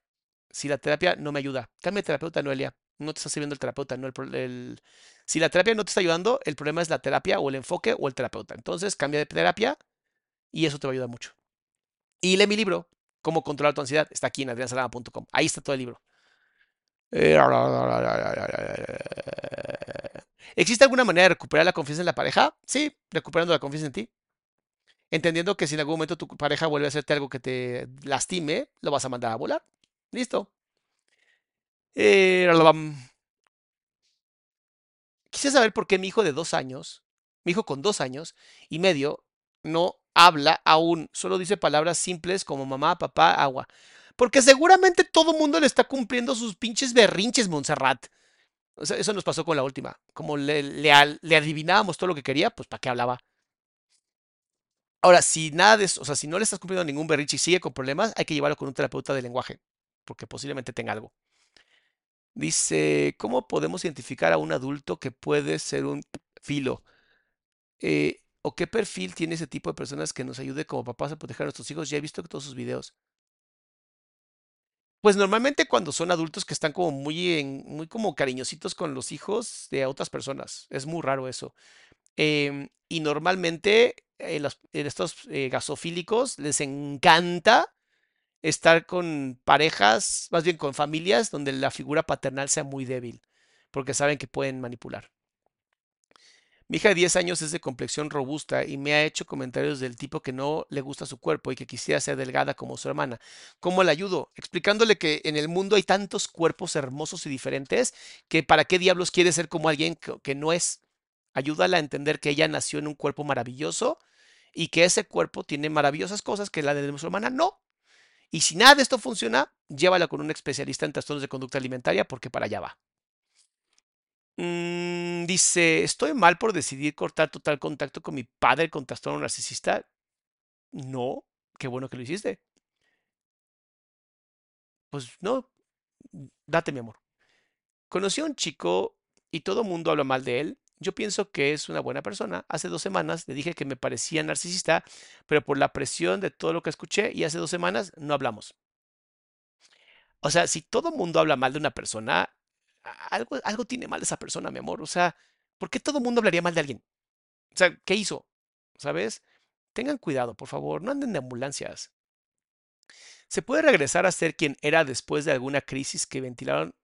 Si la terapia no me ayuda, cambia de terapeuta, Noelia. No te está sirviendo el terapeuta, no el, el- Si la terapia no te está ayudando, el problema es la terapia o el enfoque o el terapeuta. Entonces, cambia de terapia y eso te va a ayudar mucho. Y lee mi libro, Cómo controlar tu ansiedad. Está aquí en adriansalama.com. Ahí está todo el libro. Eh, ¿Existe alguna manera de recuperar la confianza en la pareja? Sí, recuperando la confianza en ti. Entendiendo que si en algún momento tu pareja vuelve a hacerte algo que te lastime, lo vas a mandar a volar. Listo. Eh, Quise saber por qué mi hijo de dos años, mi hijo con dos años y medio, no habla aún, solo dice palabras simples como mamá, papá, agua. Porque seguramente todo mundo le está cumpliendo sus pinches berrinches, Montserrat. O sea, eso nos pasó con la última. Como le, adivinábamos todo lo que quería, pues ¿para qué hablaba? Ahora, si nada de eso, o sea, si no le estás cumpliendo ningún berrinche y sigue con problemas, hay que llevarlo con un terapeuta de lenguaje, porque posiblemente tenga algo. Dice, ¿cómo podemos identificar a un adulto que puede ser un filo? Eh, ¿o qué perfil tiene ese tipo de personas que nos ayude como papás a proteger a nuestros hijos? Ya he visto todos sus videos. Pues normalmente cuando son adultos que están como muy, en- muy como cariñositos con los hijos de otras personas. Es muy raro eso. Em, y normalmente eh, los- eh, estos eh, gasofílicos les encanta estar con parejas, más bien con familias donde la figura paternal sea muy débil, porque saben que pueden manipular. Mi hija de 10 años es de complexión robusta y me ha hecho comentarios del tipo que no le gusta su cuerpo y que quisiera ser delgada como su hermana. ¿Cómo le ayudo? Explicándole que en el mundo hay tantos cuerpos hermosos y diferentes que para qué diablos quiere ser como alguien que, que no es. Ayúdala a entender que ella nació en un cuerpo maravilloso y que ese cuerpo tiene maravillosas cosas que la de su hermana no. Y si nada de esto funciona, llévala con un especialista en trastornos de conducta alimentaria porque para allá va. Mm, dice, ¿estoy mal por decidir cortar total contacto con mi padre con trastorno narcisista? No, qué bueno que lo hiciste. Pues no, date mi amor. Conocí a un chico y todo mundo habla mal de él. Yo pienso que es una buena persona. Hace dos semanas le dije que me parecía narcisista, pero por la presión de todo lo que escuché y hace dos semanas no hablamos. O sea, si todo mundo habla mal de una persona, algo, algo tiene mal esa persona, mi amor. O sea, ¿por qué todo el mundo hablaría mal de alguien? O sea, ¿qué hizo? ¿Sabes? Tengan cuidado, por favor, no anden de ambulancias. ¿Se puede regresar a ser quien era después de alguna crisis que ventilaron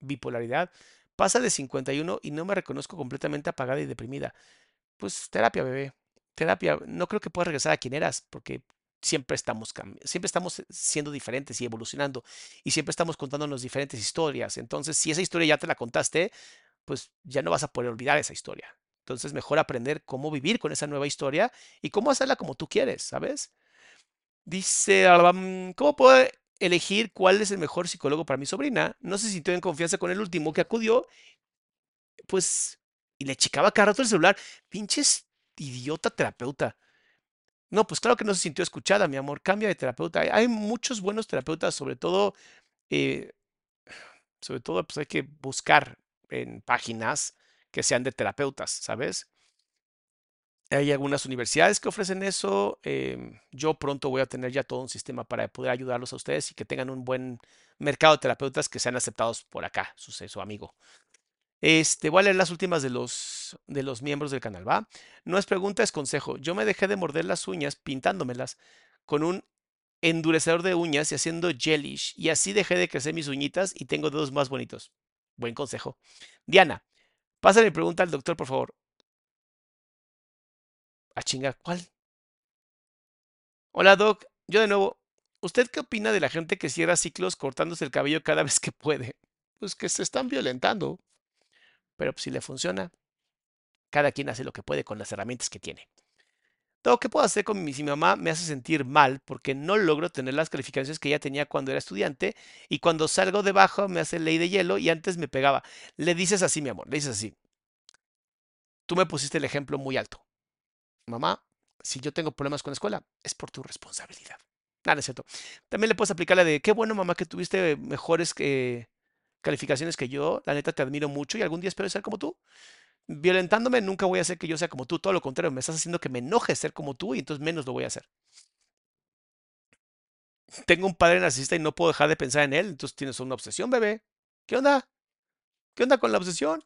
bipolaridad? Pasa de 51 y no me reconozco completamente apagada y deprimida. Pues terapia, bebé. Terapia. No creo que puedas regresar a quien eras, porque siempre estamos, siempre estamos siendo diferentes y evolucionando. Y siempre estamos contándonos diferentes historias. Entonces, si esa historia ya te la contaste, pues ya no vas a poder olvidar esa historia. Entonces, mejor aprender cómo vivir con esa nueva historia y cómo hacerla como tú quieres, ¿sabes? Dice, Alabam, ¿cómo puedo elegir cuál es el mejor psicólogo para mi sobrina? No se sintió en confianza con el último que acudió, pues, y le checaba cada rato el celular. Pinches idiota terapeuta. No, pues claro que no se sintió escuchada, mi amor. Cambia de terapeuta. Hay, muchos buenos terapeutas, sobre todo, eh, sobre todo, pues hay que buscar en páginas que sean de terapeutas, ¿sabes? Hay algunas universidades que ofrecen eso. em, yo pronto voy a tener ya todo un sistema para poder ayudarlos a ustedes y que tengan un buen mercado de terapeutas que sean aceptados por acá, su, su amigo. Este, voy a leer las últimas de los, de los miembros del canal, ¿va? No es pregunta, es consejo. Yo me dejé de morder las uñas pintándomelas con un endurecedor de uñas y haciendo gelish y así dejé de crecer mis uñitas y tengo dedos más bonitos. Buen consejo. Diana, pásale pregunta al doctor, por favor. A chingar, ¿cuál? Hola, Doc. Yo de nuevo. ¿Usted qué opina de la gente que cierra ciclos cortándose el cabello cada vez que puede? Pues que se están violentando. Pero pues, si le funciona, cada quien hace lo que puede con las herramientas que tiene. Doc, ¿qué puedo hacer con mi, si mi mamá me hace sentir mal porque no logro tener las calificaciones que ella tenía cuando era estudiante y cuando salgo debajo me hace ley de hielo y antes me pegaba? Le dices así, mi amor, le dices así. Tú me pusiste el ejemplo muy alto mamá, si yo tengo problemas con la escuela, es por tu responsabilidad. Nada, es cierto. También le puedes aplicar la de, qué bueno, mamá, que tuviste mejores que calificaciones que yo. La neta te admiro mucho y algún día espero ser como tú. Violentándome nunca voy a hacer que yo sea como tú. Todo lo contrario, me estás haciendo que me enoje ser como tú y entonces menos lo voy a hacer. Tengo un padre narcisista y no puedo dejar de pensar en él. Entonces tienes una obsesión, bebé. ¿Qué onda? ¿Qué onda con la obsesión?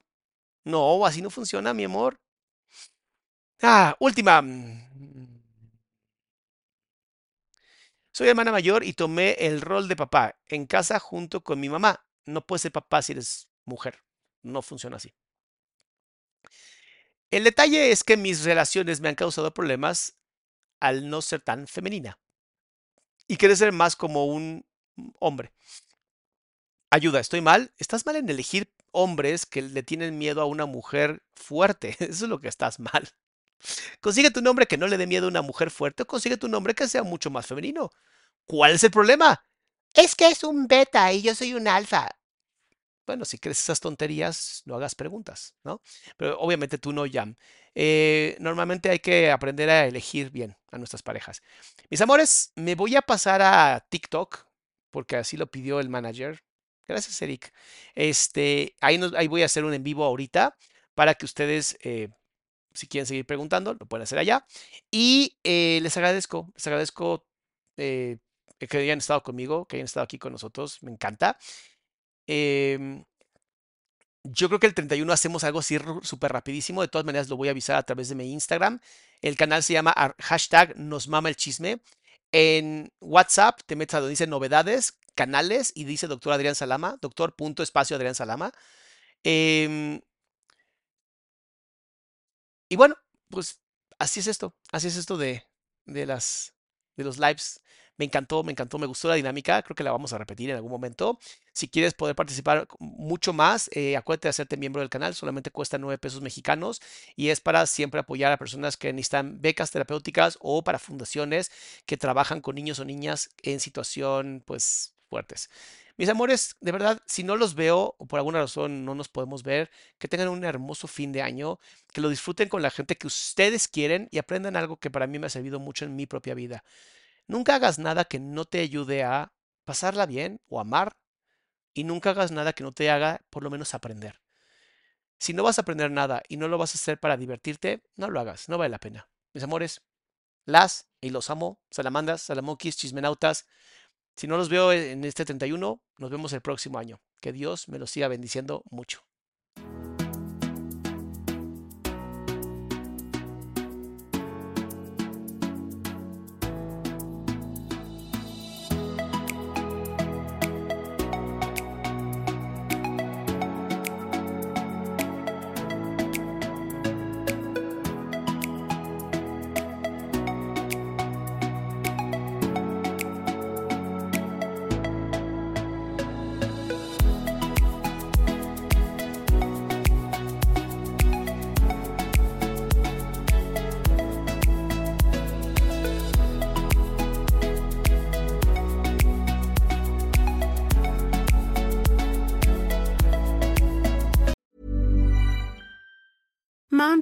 No, así no funciona, mi amor. Ah, última. Soy hermana mayor y tomé el rol de papá en casa junto con mi mamá. No puedes ser papá si eres mujer. No funciona así. El detalle es que mis relaciones me han causado problemas al no ser tan femenina y querer ser más como un hombre. Ayuda, ¿estoy mal? Estás mal en elegir hombres que le tienen miedo a una mujer fuerte. Eso es lo que estás mal. Consigue tu nombre que no le dé miedo a una mujer fuerte o consigue tu nombre que sea mucho más femenino. ¿Cuál es el problema? Es que es un beta y yo soy un alfa. Bueno, si crees esas tonterías, no hagas preguntas, ¿no? Pero obviamente tú no, Jam. Eh, normalmente hay que aprender a elegir bien a nuestras parejas. Mis amores, me voy a pasar a TikTok, porque así lo pidió el manager. Gracias, Eric. Este, ahí, ahí voy a hacer un en vivo ahorita para que ustedes eh, si quieren seguir preguntando, lo pueden hacer allá. Y eh, les agradezco, les agradezco que hayan estado conmigo, que hayan estado aquí con nosotros, me encanta. Em, yo creo que el 31 hacemos algo así súper rapidísimo. De todas maneras, lo voy a avisar a través de mi Instagram. El canal se llama hashtag el chisme. En WhatsApp te metes a donde dice novedades, canales y dice doctor Adrián Salama, doctor punto espacio Adrián Salama. Eh, y bueno, pues así es esto, así es esto de, de, las, de los lives. Me encantó, me encantó, me gustó la dinámica, creo que la vamos a repetir en algún momento. Si quieres poder participar mucho más, eh, acuérdate de hacerte miembro del canal, solamente cuesta 9 pesos mexicanos y es para siempre apoyar a personas que necesitan becas terapéuticas o para fundaciones que trabajan con niños o niñas en situación pues fuertes. Mis amores, de verdad, si no los veo o por alguna razón no nos podemos ver, que tengan un hermoso fin de año, que lo disfruten con la gente que ustedes quieren y aprendan algo que para mí me ha servido mucho en mi propia vida. Nunca hagas nada que no te ayude a pasarla bien o amar y nunca hagas nada que no te haga por lo menos aprender. Si no vas a aprender nada y no lo vas a hacer para divertirte, no lo hagas, no vale la pena. Mis amores, las y los amo, salamandas, salamonquis, chismenautas, si no los veo en este 31, nos vemos el próximo año. Que Dios me los siga bendiciendo mucho.